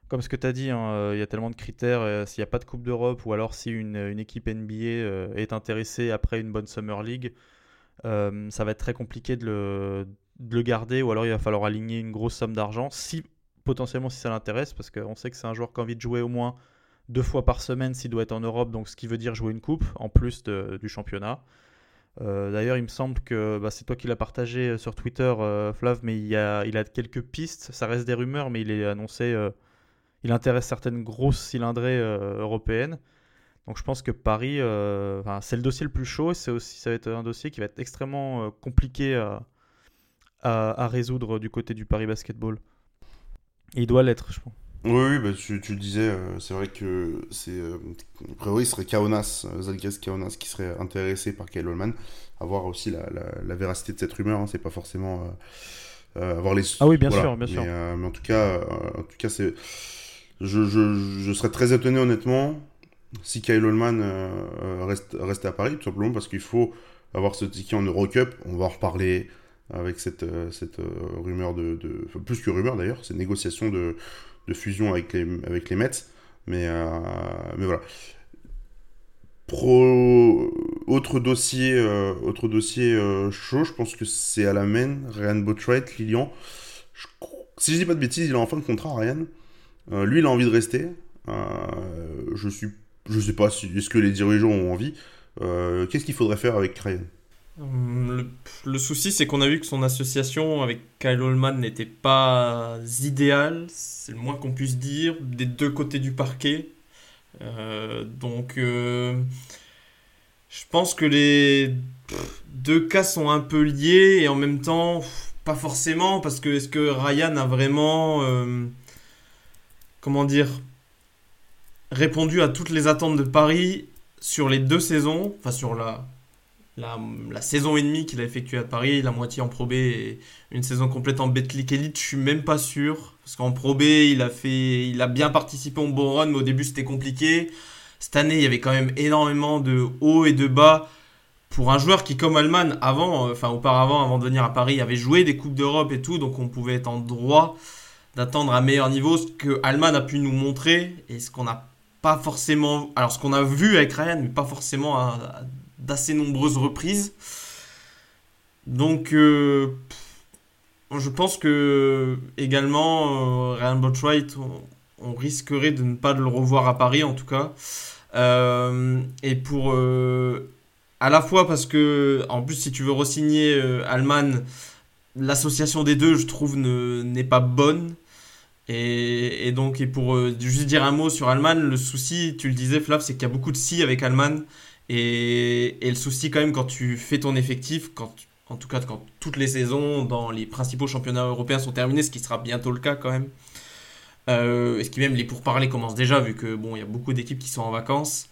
Speaker 2: comme ce que tu as dit, hein, il y a tellement de critères, s'il n'y a pas de Coupe d'Europe, ou alors si une, équipe NBA est intéressée après une bonne Summer League, ça va être très compliqué de le, de le garder, ou alors il va falloir aligner une grosse somme d'argent, si potentiellement si ça l'intéresse, parce qu'on sait que c'est un joueur qui a envie de jouer au moins deux fois par semaine s'il doit être en Europe, donc ce qui veut dire jouer une coupe en plus du championnat. Euh, d'ailleurs, il me semble que bah, c'est toi qui l'as partagé euh, sur Twitter, euh, Flav, mais il, a, quelques pistes. Ça reste des rumeurs, mais il est annoncé. il intéresse certaines grosses cylindrées européennes. Donc je pense que Paris, c'est le dossier le plus chaud. C'est aussi, ça va être un dossier qui va être extrêmement compliqué à, résoudre du côté du Paris Basketball. il doit l'être, je pense.
Speaker 1: Oui, bah, tu, tu, le disais, euh, c'est vrai que c'est. Euh, a priori, ce serait Kaonas, euh, Zalgiris Kaonas, qui serait intéressé par Kyle Holman. À voir aussi la, la, véracité de cette rumeur, hein, c'est pas forcément. avoir les.
Speaker 2: Ah oui, bien sûr, bien sûr.
Speaker 1: Mais, en tout cas, en tout cas c'est. Je, je, je, serais très étonné, honnêtement, si Kyle Holman reste, reste à Paris, tout simplement parce qu'il faut avoir ce ticket en Eurocup. On va en reparler avec cette, cette rumeur de, de. plus que rumeur d'ailleurs, cette négociation de de fusion avec les, avec les Mets. Mais, euh, mais voilà. Pro... Autre dossier, euh, autre dossier euh, chaud, je pense que c'est à la main, Ryan Botwright, Lilian. Si je dis pas de bêtises, il a en fin de contrat, Ryan. lui, il a envie de rester. je suis, je sais pas si est-ce que les dirigeants ont envie. Qu'est-ce qu'il faudrait faire avec Ryan?
Speaker 3: Hum, le, souci, c'est qu'on a vu que son association avec Kyle Holman n'était pas idéale, c'est le moins qu'on puisse dire, des deux côtés du parquet. Euh, donc, euh, je pense que les deux cas sont un peu liés et en même temps, pas forcément, parce que est-ce que Ryan a vraiment, euh, comment dire, répondu à toutes les attentes de Paris sur les deux saisons, enfin sur la la, saison et demie qu'il a effectuée à Paris, la moitié en Pro B et une saison complète en Betclic Elite, je suis même pas sûr. Parce qu'en Pro B, il a, fait, il a bien participé au bon run, mais au début c'était compliqué. Cette année, il y avait quand même énormément de hauts et de bas. Pour un joueur qui, comme Alman, avant, euh, enfin auparavant, avant de venir à Paris, avait joué des Coupes d'Europe et tout, donc on pouvait être en droit d'attendre un meilleur niveau. Ce que a pu nous montrer et ce qu'on n'a pas forcément. Alors, ce qu'on a vu avec Ryan, mais pas forcément à d'assez nombreuses reprises. Donc, euh, je pense que également, euh, Ryan Botwright, on, risquerait de ne pas le revoir à Paris en tout cas. Euh, et pour à la fois parce que, en plus, si tu veux re-signer euh, Alman, l'association des deux, je trouve, n'est pas bonne. Et, donc, et pour euh, juste dire un mot sur Alman, le souci, tu le disais, Flav, c'est qu'il y a beaucoup de si avec Alman. Et, le souci, quand même, quand tu fais ton effectif, quand, en tout cas, quand toutes les saisons dans les principaux championnats européens sont terminées, ce qui sera bientôt le cas quand même. Euh, ce qui même les pourparlers commencent déjà, vu que bon, il y a beaucoup d'équipes qui sont en vacances.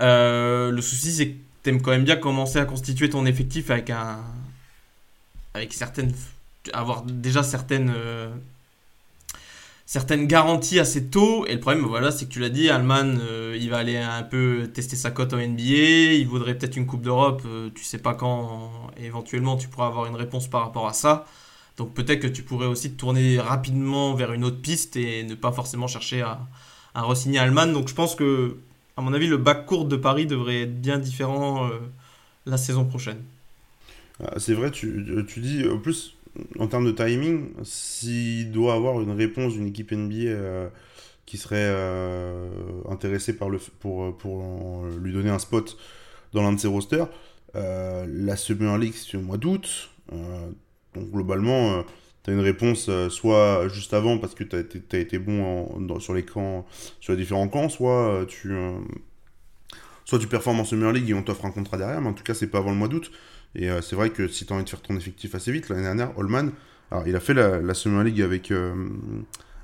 Speaker 3: Euh, le souci, c'est que tu aimes quand même bien commencer à constituer ton effectif avec un. avec certaines. avoir déjà certaines. Euh, certaines garanties assez tôt. Et le problème, voilà, c'est que tu l'as dit, Alman, euh, il va aller un peu tester sa cote en NBA. Il voudrait peut-être une Coupe d'Europe. tu sais pas quand, éventuellement, tu pourras avoir une réponse par rapport à ça. Donc peut-être que tu pourrais aussi te tourner rapidement vers une autre piste et ne pas forcément chercher à, à re-signer Alman. Donc je pense que à mon avis, le bac court de Paris devrait être bien différent euh, la saison prochaine.
Speaker 1: Ah, c'est vrai, tu, tu, dis, en plus, en termes de timing, s'il doit avoir une réponse d'une équipe NBA euh, qui serait euh, intéressée par le, pour, pour lui donner un spot dans l'un de ses rosters, la Summer League, c'est au mois d'août. donc globalement tu as une réponse euh, soit juste avant parce que tu as, été bon sur les camps, sur les différents camps, soit euh, tu, euh, soit tu performes en Summer League et on t'offre un contrat derrière, mais en tout cas, c'est pas avant le mois d'août. Et c'est vrai que si tu as envie de faire ton effectif assez vite, l'année dernière, Holman, alors il a fait la, Summer League avec,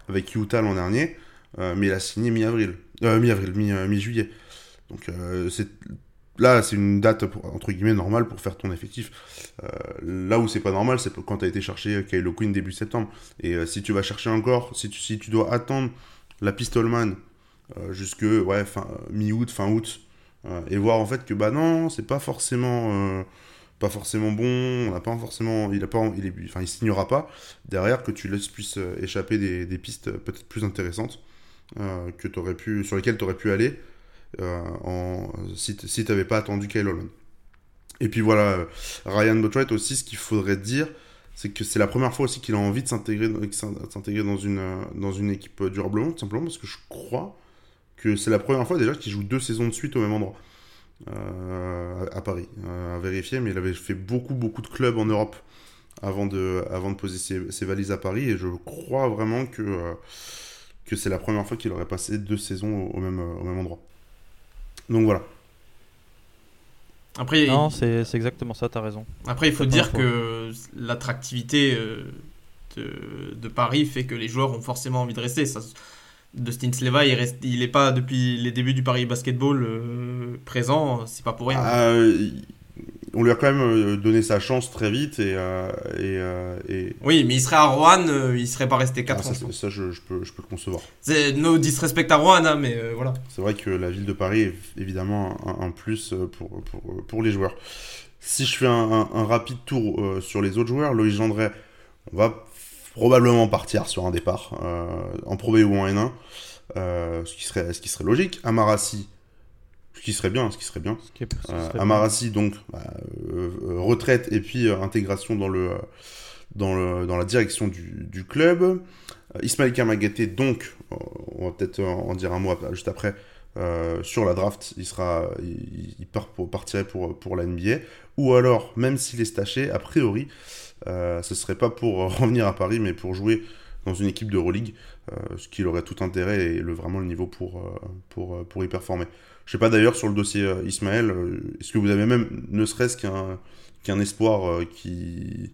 Speaker 1: avec Utah l'an dernier, mais il a signé mi-avril, mi-avril, mi-juillet. Donc c'est là, c'est une date entre guillemets normale pour faire ton effectif. Euh, là où c'est pas normal, c'est quand tu as été chercher Kylo Quinn début septembre. Et euh, si tu vas chercher encore, si tu, si tu dois attendre la Pistolman euh, jusque ouais, fin, mi-août, fin août, et voir en fait que bah non, c'est pas forcément pas forcément bon, on a pas forcément, il a pas, il est, enfin, il signera pas. Derrière, que tu laisses puisse échapper des, des pistes peut-être plus intéressantes que aurais pu, sur lesquelles tu aurais pu aller euh, en, si tu n'avais pas attendu Kyle Holland. Et puis voilà, euh, Ryan Botwright aussi, ce qu'il faudrait dire, c'est que c'est la première fois aussi qu'il a envie de s'intégrer dans une, euh, dans une équipe durablement, tout simplement parce que je crois que c'est la première fois déjà qu'il joue deux saisons de suite au même endroit. À Paris, à vérifier, mais il avait fait beaucoup beaucoup de clubs en Europe avant de, avant de poser ses, valises à Paris, et je crois vraiment que, que c'est la première fois qu'il aurait passé deux saisons au même, au même endroit. Donc voilà.
Speaker 2: Après, non, c'est exactement ça, t'as raison.
Speaker 3: Après, il faut dire que l'attractivité euh, de, de, Paris fait que les joueurs ont forcément envie de rester. Ça, Dustin Sleva, il reste, il est pas depuis les débuts du Paris Basketball euh, présent, c'est pas pour rien.
Speaker 1: Ah, on lui a quand même euh, donné sa chance très vite et, euh, et,
Speaker 3: Oui, mais il serait à Rouen, euh, il serait pas resté 4
Speaker 1: ah, ans. Ça, je, je, peux, je peux le concevoir.
Speaker 3: C'est no disrespect à Rouen, hein, mais voilà.
Speaker 1: C'est vrai que la ville de Paris est évidemment un, plus pour, pour, pour, les joueurs. Si je fais un, un, rapide tour sur les autres joueurs, Loïc Gendret, on va probablement partir sur un départ en Pro B ou en N1, ce, qui serait, ce qui serait logique. Amarassi, ce qui serait bien, ce qui serait bien. Euh, Amarasi, donc, bah, euh, euh, retraite et puis intégration dans, le, dans, le, dans la direction du, du club. Ismaël Kamagaté, donc, on va peut-être en dire un mot juste après, sur la draft, il, sera, il, part pour, partirait pour, pour la NBA. Ou alors, même s'il est staché, a priori, ce serait pas pour revenir à Paris, mais pour jouer dans une équipe de Euroleague, ce qui aurait tout intérêt et le, vraiment le niveau pour, pour, pour y performer. Je sais pas d'ailleurs sur le dossier euh, Ismaël, euh, est-ce que vous avez même ne serait-ce qu'un espoir euh, qui,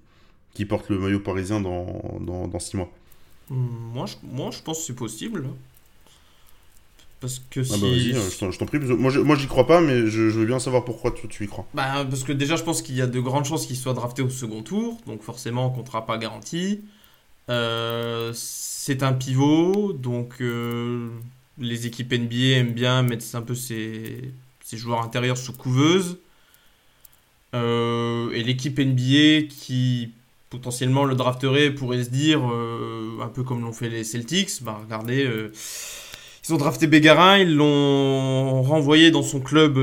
Speaker 1: qui porte le maillot parisien dans, dans, six mois?
Speaker 3: Moi moi, je pense que c'est possible. Parce que
Speaker 1: si... Ah bah vas-y, je t'en prie. Moi, moi, j'y crois pas, mais je, veux bien savoir pourquoi tu, tu y crois.
Speaker 3: Bah, parce que déjà, je pense qu'il y a de grandes chances qu'il soit drafté au second tour. Donc, forcément, contrat pas garanti. c'est un pivot. Donc, les équipes NBA aiment bien mettre un peu ces, joueurs intérieurs sous couveuse. Euh, et l'équipe NBA qui potentiellement le drafterait pourrait se dire, euh, un peu comme l'ont fait les Celtics, bah regardez, euh, ils ont drafté Bégarin, ils l'ont renvoyé dans son club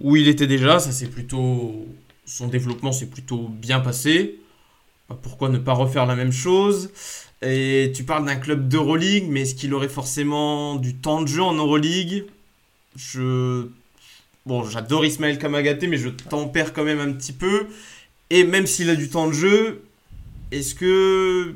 Speaker 3: où il était déjà, ça c'est plutôt, son développement s'est plutôt bien passé. Bah, pourquoi ne pas refaire la même chose? Et tu parles d'un club d'Euroleague, mais est-ce qu'il aurait forcément du temps de jeu en Euroleague? Je. bon, j'adore Ismaël Kamagaté, mais je tempère quand même un petit peu. Et même s'il a du temps de jeu, est-ce que,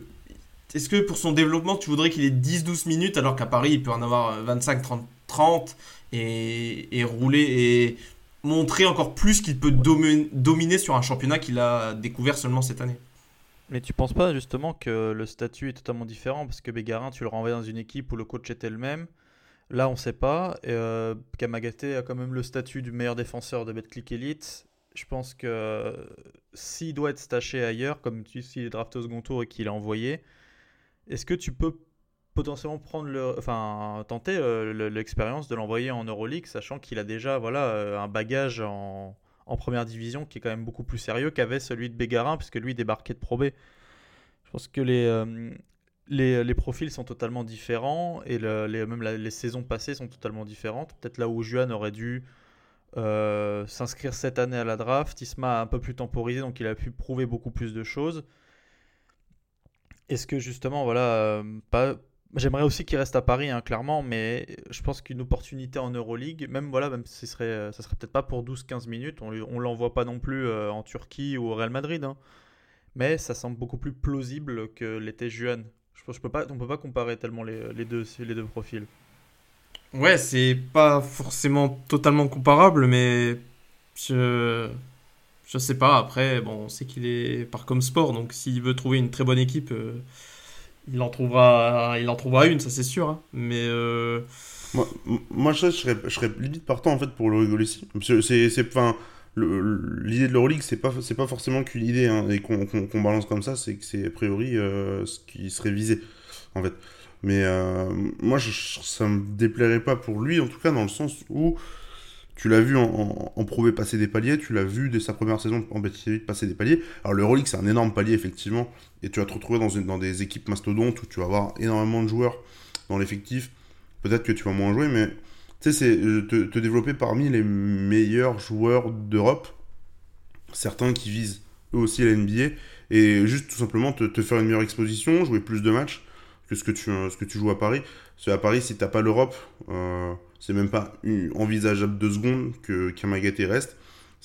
Speaker 3: est-ce que pour son développement, tu voudrais qu'il ait 10-12 minutes alors qu'à Paris, il peut en avoir 25, 30, 30 et, et rouler et montrer encore plus qu'il peut dominer sur un championnat qu'il a découvert seulement cette année?
Speaker 2: Mais tu penses pas justement que le statut est totalement différent? Parce que Bégarin, tu le renvoies dans une équipe où le coach était le même. Là, on sait pas. Et, euh, Kamagaté a quand même le statut du meilleur défenseur de Betclic Elite. Je pense que s'il doit être staché ailleurs, comme s'il est drafté au second tour et qu'il est envoyé, est-ce que tu peux potentiellement prendre enfin tenter euh, l'expérience de l'envoyer en Euroleague, sachant qu'il a déjà voilà euh, un bagage en, première division qui est quand même beaucoup plus sérieux qu'avait celui de Bégarin, puisque lui débarquait de Pro B. Je pense que les, euh, les, profils sont totalement différents et même les saisons passées sont totalement différentes. Peut-être là où Juan aurait dû s'inscrire cette année à la draft, Isma a un peu plus temporisé, donc il a pu prouver beaucoup plus de choses. Est-ce que justement, voilà, euh, pas, J'aimerais aussi qu'il reste à Paris, hein, clairement, mais je pense qu'une opportunité en Euroleague, même voilà, même ce serait, ça serait peut-être pas pour 12-15 minutes, on, ne l'envoie pas non plus euh, en Turquie ou au Real Madrid, hein. mais ça semble beaucoup plus plausible que l'était Juan. Je, je peux pas, peut pas comparer tellement les, les, deux, les deux profils.
Speaker 3: Ouais, c'est pas forcément totalement comparable, mais je, je sais pas. Après, bon, on sait qu'il est par comme sport, donc s'il veut trouver une très bonne équipe. Euh, il en trouvera, il en trouvera une, ça c'est sûr. Hein. Mais euh,
Speaker 1: moi, je, serais, je serais limite partant en fait pour le rigoler ici. C'est, c'est, enfin, l'idée de l'Euroleague, c'est pas, c'est pas forcément qu'une idée hein, et qu'on, balance comme ça, c'est que c'est a priori euh, ce qui serait visé en fait. Mais moi, je, ça me déplairait pas pour lui, en tout cas dans le sens où tu l'as vu en, en, passer des paliers, tu l'as vu dès sa première saison en BTV passer des paliers. Alors le Rolex c'est un énorme palier effectivement, et tu vas te retrouver dans, une, dans des équipes mastodontes où tu vas avoir énormément de joueurs dans l'effectif. Peut-être que tu vas moins jouer, mais tu sais, c'est euh, te, développer parmi les meilleurs joueurs d'Europe, certains qui visent eux aussi la NBA, et juste tout simplement te, faire une meilleure exposition, jouer plus de matchs que ce que tu, ce que tu joues à Paris. Parce qu'à Paris, si t'as pas l'Europe, euh, c'est même pas envisageable deux secondes que Kamagaté reste.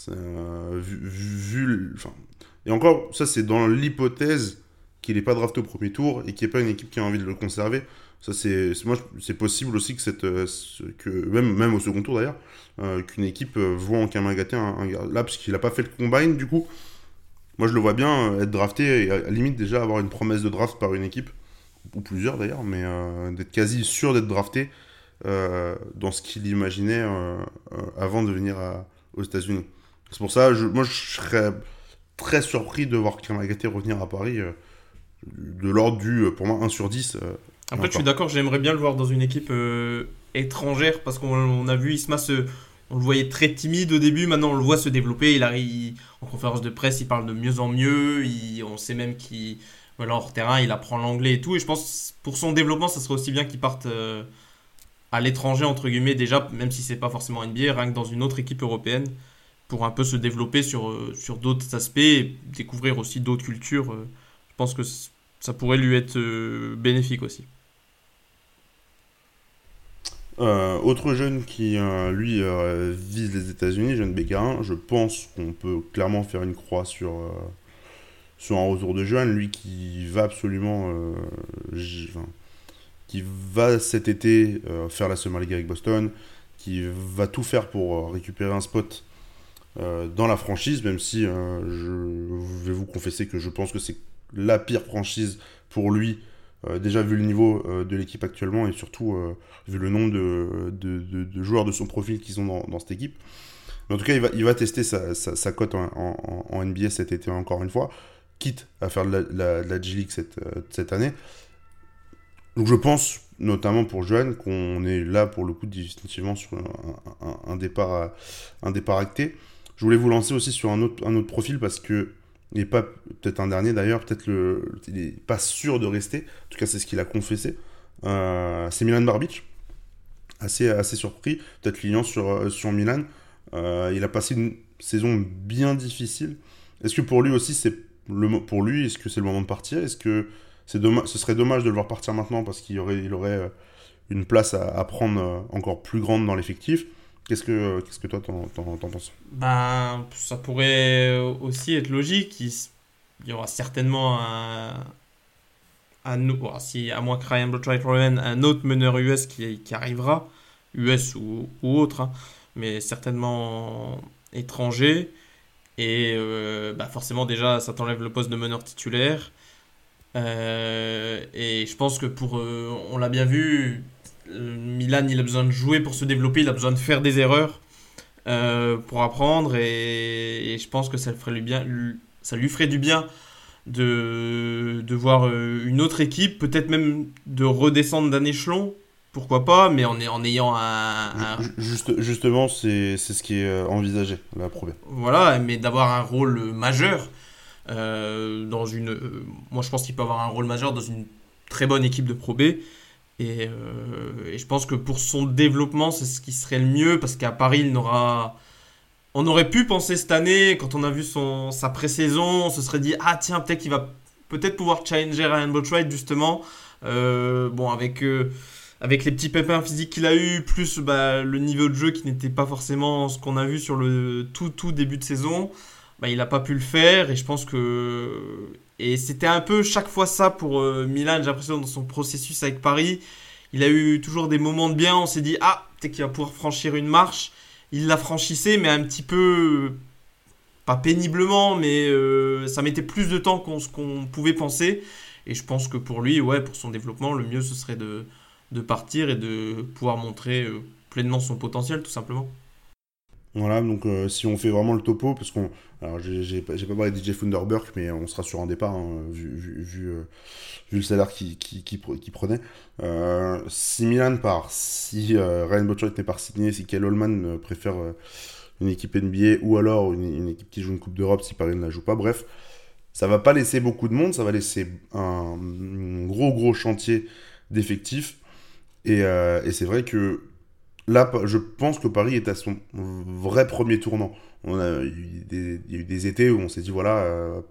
Speaker 1: Euh, vu, et encore, ça c'est dans l'hypothèse qu'il n'est pas drafté au premier tour et qu'il n'y ait pas une équipe qui a envie de le conserver. Ça c'est, moi c'est possible aussi que cette, euh, que même même au second tour d'ailleurs, euh, qu'une équipe voit en Kamagaté un, un, là parce qu'il n'a pas fait le combine du coup. Moi je le vois bien être drafté et à limite déjà avoir une promesse de draft par une équipe ou plusieurs d'ailleurs, mais d'être quasi sûr d'être drafté euh, dans ce qu'il imaginait euh, euh, avant de venir aux États-Unis. C'est pour ça, je, moi, je serais très surpris de voir Kamagaté revenir à Paris de l'ordre du, pour moi, 1 sur 10.
Speaker 3: Après, je suis d'accord, j'aimerais bien le voir dans une équipe étrangère parce qu'on a vu Isma se. On le voyait très timide au début, maintenant on le voit se développer. Il arrive en conférence de presse, il parle de mieux en mieux. on sait même qu'il, voilà, hors terrain, il apprend l'anglais et tout. Et je pense pour son développement, ça serait aussi bien qu'il parte à l'étranger, entre guillemets, déjà, même si c'est pas forcément NBA, rien que dans une autre équipe européenne, pour un peu se développer sur, euh, sur d'autres aspects et découvrir aussi d'autres cultures. Euh, je pense que ça pourrait lui être euh, bénéfique aussi.
Speaker 1: autre jeune qui, lui, vise les États-Unis, jeune Bégarin, je pense qu'on peut clairement faire une croix sur, sur un retour de jeune, lui qui va absolument qui va cet été euh, faire la Summer League avec Boston, qui va tout faire pour euh, récupérer un spot euh, dans la franchise, même si je vais vous confesser que je pense que c'est la pire franchise pour lui, déjà vu le niveau de l'équipe actuellement et surtout vu le nombre de, joueurs de son profil qu'ils ont dans, cette équipe. Mais en tout cas, il va, tester sa, cote en, en, NBA cet été encore une fois, quitte à faire de la, G-League cette année. Donc je pense, notamment pour Johan, qu'on est là pour le coup définitivement sur un, départ, un départ acté. Je voulais vous lancer aussi sur un autre, un autre profil parce que il n'est pas peut-être un dernier d'ailleurs, peut-être le, il n'est pas sûr de rester. En tout cas, c'est ce qu'il a confessé. Euh, c'est Milan Barbic, assez assez surpris, peut-être client sur sur Milan. Euh, il a passé une saison bien difficile. Est-ce que pour lui aussi c'est le pour lui, est-ce que c'est le moment de partir? Est-ce que ce serait dommage de le voir partir maintenant parce qu'il aurait, il aurait euh, une place à, prendre euh, encore plus grande dans l'effectif. Qu'est-ce que, qu'est-ce que toi t'en, penses?
Speaker 3: Ben, ça pourrait aussi être logique. Il, y aura certainement un, un si, à moins que Ryan un autre meneur US qui, qui arrivera, US ou, ou autre, hein, mais certainement étranger. Et euh, bah forcément, déjà, ça t'enlève le poste de meneur titulaire. Euh, et je pense que pour. Euh, on l'a bien vu, Milan, il a besoin de jouer pour se développer, il a besoin de faire des erreurs pour apprendre. Et, je pense que ça, ferait lui bien, ça lui ferait du bien de, de voir une autre équipe, peut-être même de redescendre d'un échelon pourquoi pas, mais en, en ayant un.
Speaker 1: Juste, justement, c'est ce qui est envisagé, la première.
Speaker 3: Voilà, mais d'avoir un rôle majeur. Euh, dans une, euh, moi, je pense qu'il peut avoir un rôle majeur dans une très bonne équipe de Pro B. Et, euh, et je pense que pour son développement, c'est ce qui serait le mieux parce qu'à Paris, il n'aura. On aurait pu penser cette année, quand on a vu son, sa pré-saison, on se serait dit Ah, tiens, peut-être qu'il va peut-être pouvoir challenger Ryan Botwright, justement. bon, avec avec les petits pépins physiques qu'il a eu, plus bah, le niveau de jeu qui n'était pas forcément ce qu'on a vu sur le tout, tout début de saison, bah, il n'a pas pu le faire et je pense que. Et c'était un peu chaque fois ça pour euh, Milan, j'ai l'impression, dans son processus avec Paris. Il a eu toujours des moments de bien, on s'est dit, ah, peut-être qu'il va pouvoir franchir une marche. Il l'a franchissé, mais un petit peu. Pas péniblement, mais euh, ça mettait plus de temps qu'on qu'on pouvait penser. Et je pense que pour lui, ouais, pour son développement, le mieux ce serait de, de partir et de pouvoir montrer euh, pleinement son potentiel, tout simplement.
Speaker 1: Voilà, donc euh, si on fait vraiment le topo, parce qu'on. Alors, j'ai pas, parlé de DJ Funderburk, mais on sera sur un départ, hein, vu, vu, vu, euh, le salaire qu'il qui, qui, prenait. Euh, si Milan part, si Ryan Botchert n'est pas signé, si Kel Holman préfère une équipe NBA ou alors une, équipe qui joue une Coupe d'Europe si Paris ne la joue pas, bref, ça va pas laisser beaucoup de monde, ça va laisser un, gros gros chantier d'effectifs. Et c'est vrai que là, je pense que Paris est à son vrai premier tournant. On a eu des, il y a eu des étés où on s'est dit, voilà, euh,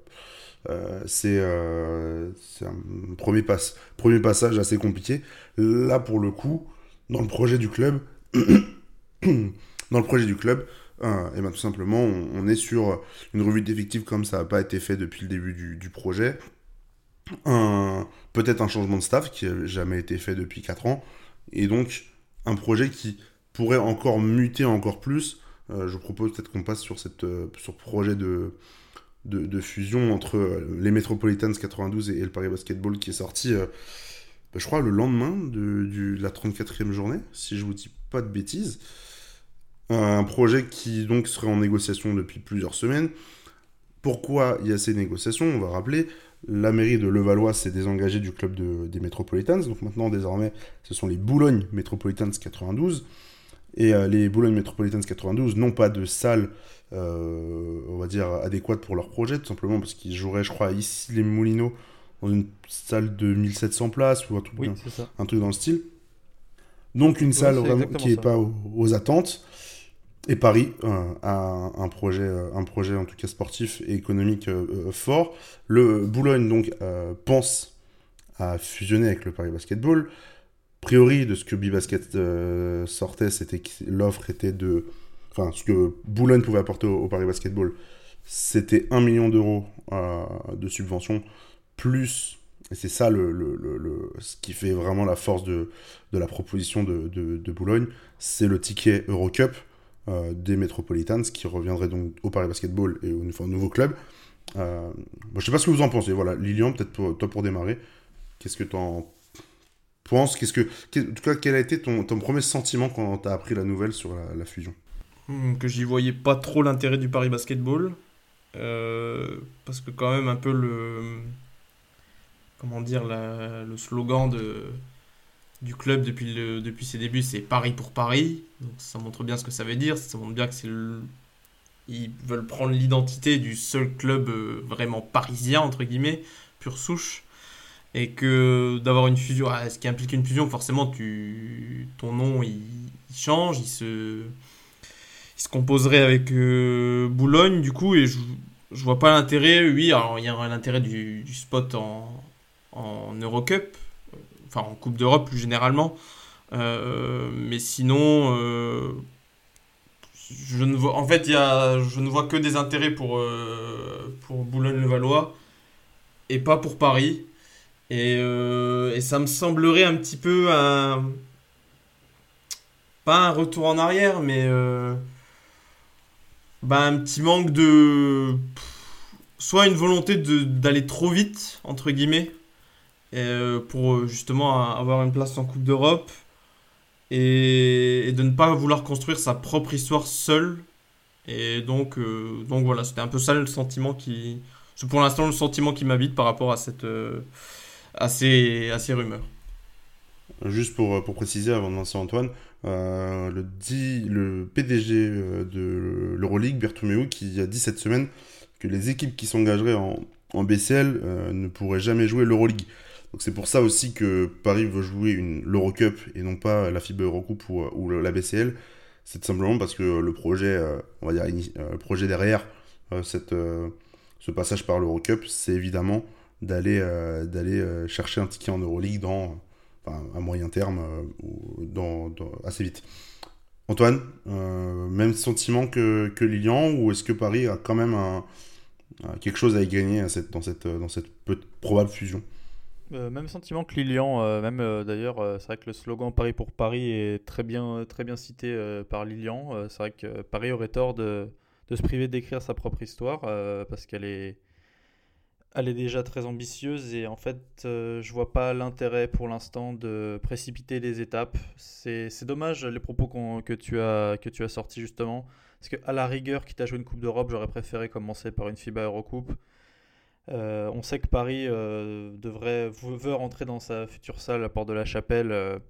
Speaker 1: euh, euh, c'est un premier, passage assez compliqué. Là, pour le coup, dans le projet du club, dans le projet du club, et ben tout simplement, on, est sur une revue d'effectifs comme ça n'a pas été fait depuis le début du, du projet. Peut-être un changement de staff qui n'a jamais été fait depuis 4 ans. Et donc, un projet qui pourrait encore muter encore plus. Euh, je propose peut-être qu'on passe sur cette euh, sur projet de, de, fusion entre euh, les Metropolitans 92 et, le Paris Basketball qui est sorti, bah, je crois, le lendemain de, la 34e journée, si je vous dis pas de bêtises. Un projet qui donc serait en négociation depuis plusieurs semaines. Pourquoi il y a ces négociations? On va rappeler, la mairie de Levallois s'est désengagée du club des Metropolitans. Donc maintenant, désormais, ce sont les Boulogne Metropolitans 92. Et euh, les Boulogne Metropolitans 92 n'ont pas de salle, euh, on va dire, adéquate pour leur projet, tout simplement parce qu'ils joueraient, je crois, ici les Moulineaux, dans une salle de 1700 places ou un truc, un, truc dans le style. Donc une salle qui n'est pas aux, attentes. Et Paris euh, a un, projet, un projet en tout cas sportif et économique fort. Le Boulogne donc pense à fusionner avec le Paris Basketball priori, de ce que Bibasket euh, sortait, c'était que l'offre était de. Enfin, ce que Boulogne pouvait apporter au, Paris Basketball, c'était 1 million d'euros euh, de subvention, plus. Et c'est ça le, le, ce qui fait vraiment la force de, de la proposition de, de, Boulogne, c'est le ticket Eurocup euh, des Metropolitans qui reviendrait donc au Paris Basketball et au, nouveau club. Euh, ne je sais pas ce que vous en pensez. Voilà, Lilian, peut-être toi pour démarrer, qu'est-ce que tu en penses? Qu'est-ce que, en tout cas, quel a été ton, ton premier sentiment quand tu as appris la nouvelle sur la, fusion?
Speaker 3: Hmm, Que j'y voyais pas trop l'intérêt du Paris Basketball. Euh, parce que quand même un peu le comment dire le slogan de du club depuis le, depuis ses débuts c'est Paris pour Paris. Donc ça montre bien ce que ça veut dire. Ça montre bien que c'est ils veulent prendre l'identité du seul club euh, vraiment parisien entre guillemets pure souche. Et que d'avoir une fusion, ah, ce qui implique une fusion, forcément, ton nom il, change, il se, il se composerait avec euh, Boulogne du coup, et je, je vois pas l'intérêt. Oui, alors il y a l'intérêt du, du, spot en, en Eurocup, enfin en Coupe d'Europe plus généralement, euh, mais sinon, euh, je ne vois, en fait, je ne vois que des intérêts pour, pour Boulogne-le-Valois et pas pour Paris. Et, et, ça me semblerait un petit peu un. Pas un retour en arrière, mais. Bah, un petit manque de. Soit une volonté d'aller trop vite, entre guillemets, euh, pour euh, justement avoir une place en Coupe d'Europe, et, de ne pas vouloir construire sa propre histoire seul. Et donc, euh, donc voilà, c'était un peu ça le sentiment qui. C'est pour l'instant le sentiment qui m'habite par rapport à, cette, ces, à ces rumeurs.
Speaker 1: Juste pour, pour préciser avant de lancer Antoine, euh, le, le PDG euh, de l'Euroleague, Bertomeu, qui a dit cette semaine que les équipes qui s'engageraient en, en, BCL euh, ne pourraient jamais jouer l'Euroleague. C'est pour ça aussi que Paris veut jouer l'Eurocup et non pas la FIBA Eurocoupe ou, ou la BCL. C'est simplement parce que le projet, derrière ce passage par l'Eurocup, c'est évidemment d'aller d'aller chercher un ticket en Euroleague dans à moyen terme, euh, dans, assez vite. Antoine, euh, même sentiment que, Lilian ou est-ce que Paris a quand même quelque chose à y gagner dans dans cette probable fusion?
Speaker 2: Euh, même sentiment que Lilian, même d'ailleurs, c'est vrai que le slogan Paris pour Paris est très bien, très bien cité par Lilian. c'est vrai que Paris aurait tort de, de se priver d'écrire sa propre histoire parce qu'elle est, elle est déjà très ambitieuse et en fait, euh, je vois pas l'intérêt pour l'instant de précipiter les étapes. C'est dommage les propos que, tu as, que tu as sortis justement. Parce qu'à la rigueur, quitte à jouer une Coupe d'Europe, j'aurais préféré commencer par une FIBA Eurocoupe. Euh, on sait que Paris euh, devrait, veut rentrer dans sa future salle à Porte de la Chapelle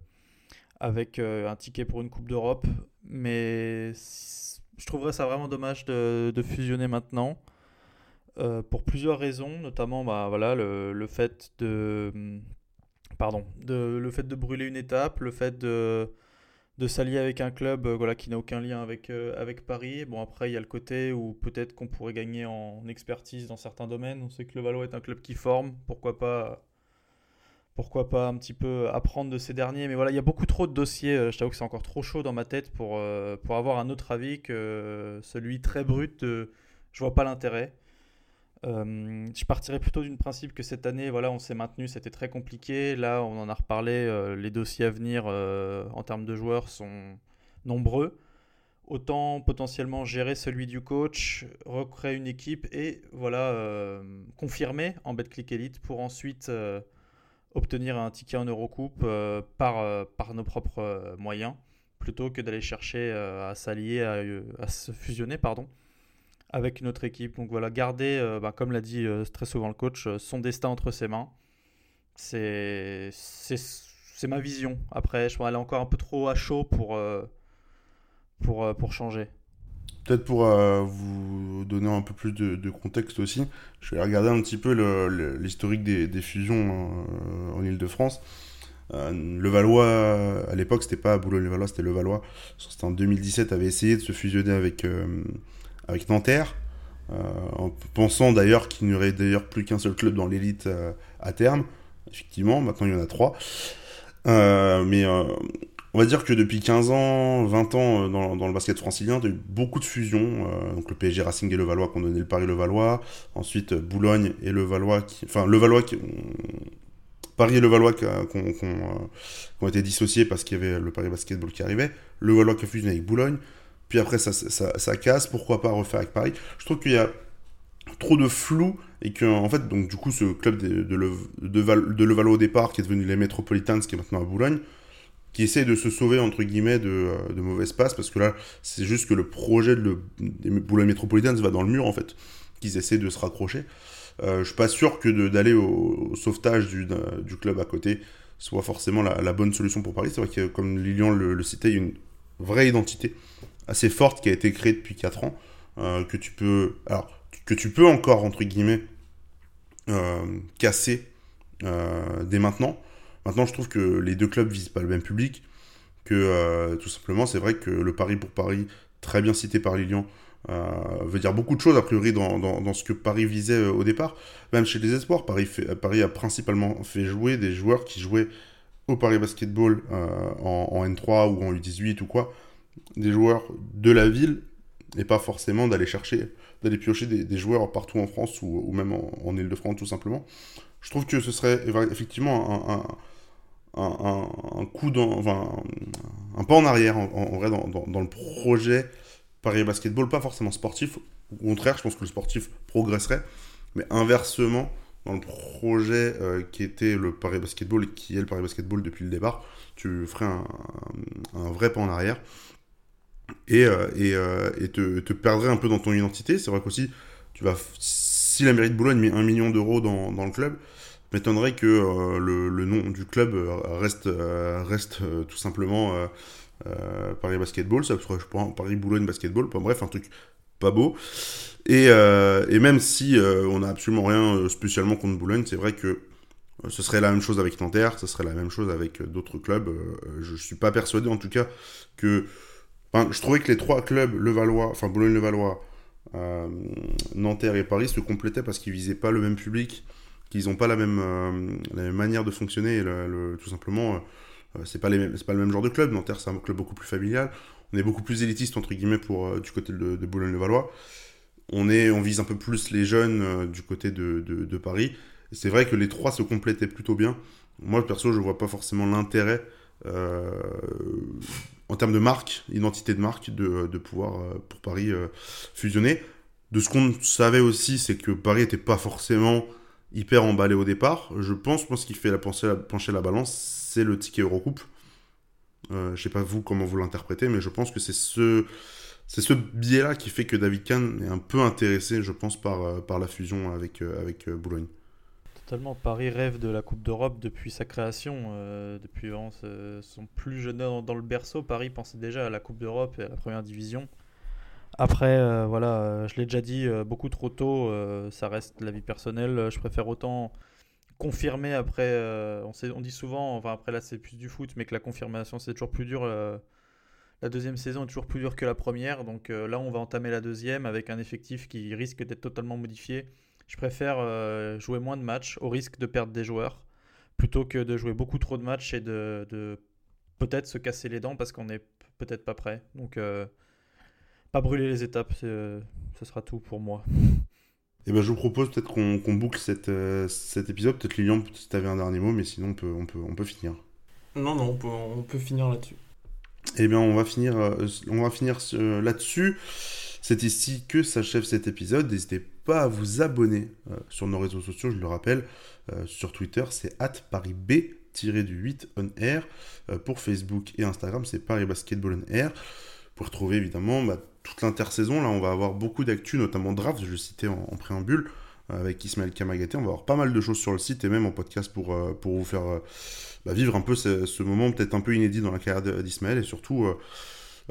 Speaker 2: avec un ticket pour une Coupe d'Europe. Mais je trouverais ça vraiment dommage de fusionner maintenant. Euh, pour plusieurs raisons, notamment bah, voilà, le, le, fait de, pardon, de, le fait de brûler une étape, le fait de, de s'allier avec un club euh, voilà, qui n'a aucun lien avec, euh, avec Paris. Bon, après, il y a le côté où peut-être qu'on pourrait gagner en expertise dans certains domaines. On sait que le Valois est un club qui forme. Pourquoi pas, pourquoi pas un petit peu apprendre de ces derniers. Mais voilà, il y a beaucoup trop de dossiers. je t'avoue que c'est encore trop chaud dans ma tête pour, pour avoir un autre avis que celui très brut. De, je vois pas l'intérêt. Euh, je partirais plutôt d'une principe que cette année, voilà, on s'est maintenu, c'était très compliqué. Là, on en a reparlé, euh, les dossiers à venir euh, en termes de joueurs sont nombreux. Autant potentiellement gérer celui du coach, recréer une équipe et voilà, confirmer en BetClick Elite pour ensuite obtenir un ticket en Eurocoupe par, nos propres moyens, plutôt que d'aller chercher à s'allier, à, à, se fusionner, pardon avec une autre équipe. Donc voilà, garder, euh, bah, comme l'a dit euh, très souvent le coach, euh, son destin entre ses mains. C'est ma vision. Après, je pense qu'elle est encore un peu trop à chaud pour, pour, pour changer.
Speaker 1: Peut-être pour vous donner un peu plus de, contexte aussi, je vais regarder un petit peu l'historique des, fusions en Ile-de-France. le Valois, à l'époque, c'était pas Boulogne-le-Valois, c'était le Valois. C'était en 2017, avait essayé de se fusionner avec avec Nanterre, euh, en pensant d'ailleurs qu'il n'y aurait d'ailleurs plus qu'un seul club dans l'élite euh, à terme. Effectivement, maintenant il y en a trois. Euh, mais on va dire que depuis 15 ans, 20 ans dans, le basket francilien, il y a eu beaucoup de fusions. donc le PSG Racing et le Valois qui ont donné le Paris le Valois. Ensuite Boulogne et le Valois qui. Enfin, le Valois qui. Paris et le Valois qui, ont été dissociés parce qu'il y avait le Paris Basketball qui arrivait. Le Valois qui a fusionné avec Boulogne puis après ça, ça, casse, pourquoi pas refaire avec Paris? Je trouve qu'il y a trop de flou et que en fait donc du coup ce club de, de, le, de, Levallois au départ qui est devenu les Metropolitans qui est maintenant à Boulogne qui essaie de se sauver entre guillemets de, euh, de mauvaises passes parce que là c'est juste que le projet de des Boulogne Metropolitans va dans le mur en fait qu'ils essaient de se raccrocher. Euh, je suis pas sûr que d'aller au, sauvetage du, du, club à côté soit forcément la, bonne solution pour Paris. C'est vrai que comme Lilian le, le citait il y a une vraie identité assez forte qui a été créée depuis 4 ans, euh, que tu peux, alors, que tu peux encore, entre guillemets, euh, casser euh, dès maintenant. Maintenant, je trouve que les deux clubs visent pas le même public, que tout simplement, c'est vrai que le Paris pour Paris, très bien cité par Lilian, veut dire beaucoup de choses a priori dans, dans, ce que Paris visait au départ. Même chez les espoirs, Paris, Paris a principalement fait jouer des joueurs qui jouaient au Paris Basketball en, en, N3 ou en U18 ou quoi, des joueurs de la ville et pas forcément d'aller chercher, d'aller piocher des, joueurs partout en France ou, même en, Ile-de-France tout simplement. Je trouve que ce serait effectivement un, un, coup dans, enfin, un pas en arrière en, vrai dans, dans, le projet Paris Basketball, pas forcément sportif. Au contraire, je pense que le sportif progresserait, mais inversement, dans le projet euh, qui était le Paris Basketball et qui est le Paris Basketball depuis le départ, tu ferais un vrai pas en arrière et, euh, euh, et te, te, perdrais un peu dans ton identité. C'est vrai qu'aussi, tu vas, si la mairie de Boulogne met un million d'euros dans, dans, le club, m'étonnerait que euh, le, le, nom du club reste, reste tout simplement Paris Basketball, ça serait, je pense, Paris Boulogne Basketball, bref, un truc pas beau. Et, et même si on n'a absolument rien spécialement contre Boulogne, c'est vrai que ce serait la même chose avec Nanterre, ce serait la même chose avec d'autres clubs. je ne suis pas persuadé en tout cas que je trouvais que les trois clubs, Levallois, enfin Boulogne-Levallois, euh, Nanterre et Paris se complétaient parce qu'ils visaient pas le même public, qu'ils n'ont pas la même, euh, la même manière de fonctionner. tout simplement, euh, c'est pas, les pas le même genre de club. Nanterre, c'est un club beaucoup plus familial. On est beaucoup plus élitiste, entre guillemets, pour, du côté de, Boulogne-Levallois. On, est, on vise un peu plus les jeunes du côté de, de Paris. C'est vrai que les trois se complétaient plutôt bien. Moi, perso, je vois pas forcément l'intérêt euh, en termes de marque, identité de marque, de, pouvoir euh, pour Paris euh, fusionner. De ce qu'on savait aussi, c'est que Paris n'était pas forcément hyper emballé au départ. Je pense, moi, ce qui fait la pencher, la balance, c'est le ticket Eurocoupe. Euh, je sais pas vous comment vous l'interprétez, mais je pense que c'est ce, c'est ce biais-là qui fait que David Kahn est un peu intéressé, je pense, par, par la fusion avec Boulogne.
Speaker 2: Totalement. Paris rêve de la Coupe d'Europe depuis sa création. Euh, depuis son plus jeune dans, dans, le berceau, Paris pensait déjà à la Coupe d'Europe et à la première division. Après, euh, voilà, euh, je l'ai déjà dit, beaucoup trop tôt, ça reste la vie personnelle. Je préfère autant confirmer après. on dit souvent, enfin après là c'est plus du foot, mais que la confirmation c'est toujours plus dur. la deuxième saison est toujours plus dure que la première. Donc là, on va entamer la deuxième avec un effectif qui risque d'être totalement modifié je préfère euh, jouer moins de matchs au risque de perdre des joueurs plutôt que de jouer beaucoup trop de matchs et de, peut-être se casser les dents parce qu'on n'est peut-être pas prêt. Donc, euh, pas brûler les étapes, ce sera tout pour moi.
Speaker 1: Eh ben, je vous propose peut-être qu'on boucle cette, euh, cet épisode. Peut-être Lilian, si tu avais un dernier mot, mais sinon on peut, on peut, on peut finir.
Speaker 3: Non, non, on peut, on peut finir là-dessus.
Speaker 1: Eh bien, on va finir, on va finir là-dessus. C'est ici que s'achève cet épisode. N'hésitez pas à vous abonner euh, sur nos réseaux sociaux, je le rappelle. Euh, sur Twitter, c'est parisb-du8 on air. Euh, pour Facebook et Instagram, c'est Paris Basketball on air. Pour retrouver évidemment bah, toute l'intersaison, là on va avoir beaucoup d'actu, notamment draft, je le citais en, préambule, avec Ismaël Kamagaté. On va avoir pas mal de choses sur le site et même en podcast pour, vous faire bah, vivre un peu ce, moment peut-être un peu inédit dans la carrière d'Ismaël et surtout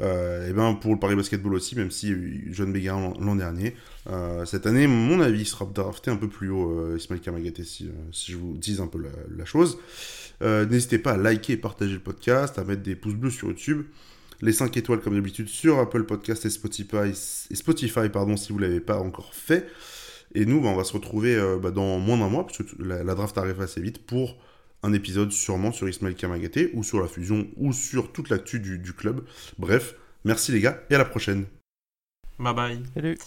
Speaker 1: et ben pour le Paris Basketball aussi, même si John Béguin l'an dernier. Euh, cette année, mon avis, il sera drafté un peu plus haut, euh, Ismaël Kamagaté, si, si, je vous dis un peu la, chose. N'hésitez pas à liker et partager le podcast, à mettre des pouces bleus sur YouTube les 5 étoiles comme d'habitude sur Apple Podcast et Spotify, et Spotify pardon, si vous ne l'avez pas encore fait. Et nous, bah, on va se retrouver bah, dans moins d'un mois, parce que la, la, draft arrive assez vite, pour un épisode sûrement sur Ismaël Kamagaté, ou sur la fusion, ou sur toute l'actu du, du club. Bref, merci les gars, et à la prochaine.
Speaker 3: Bye bye.
Speaker 2: Salut.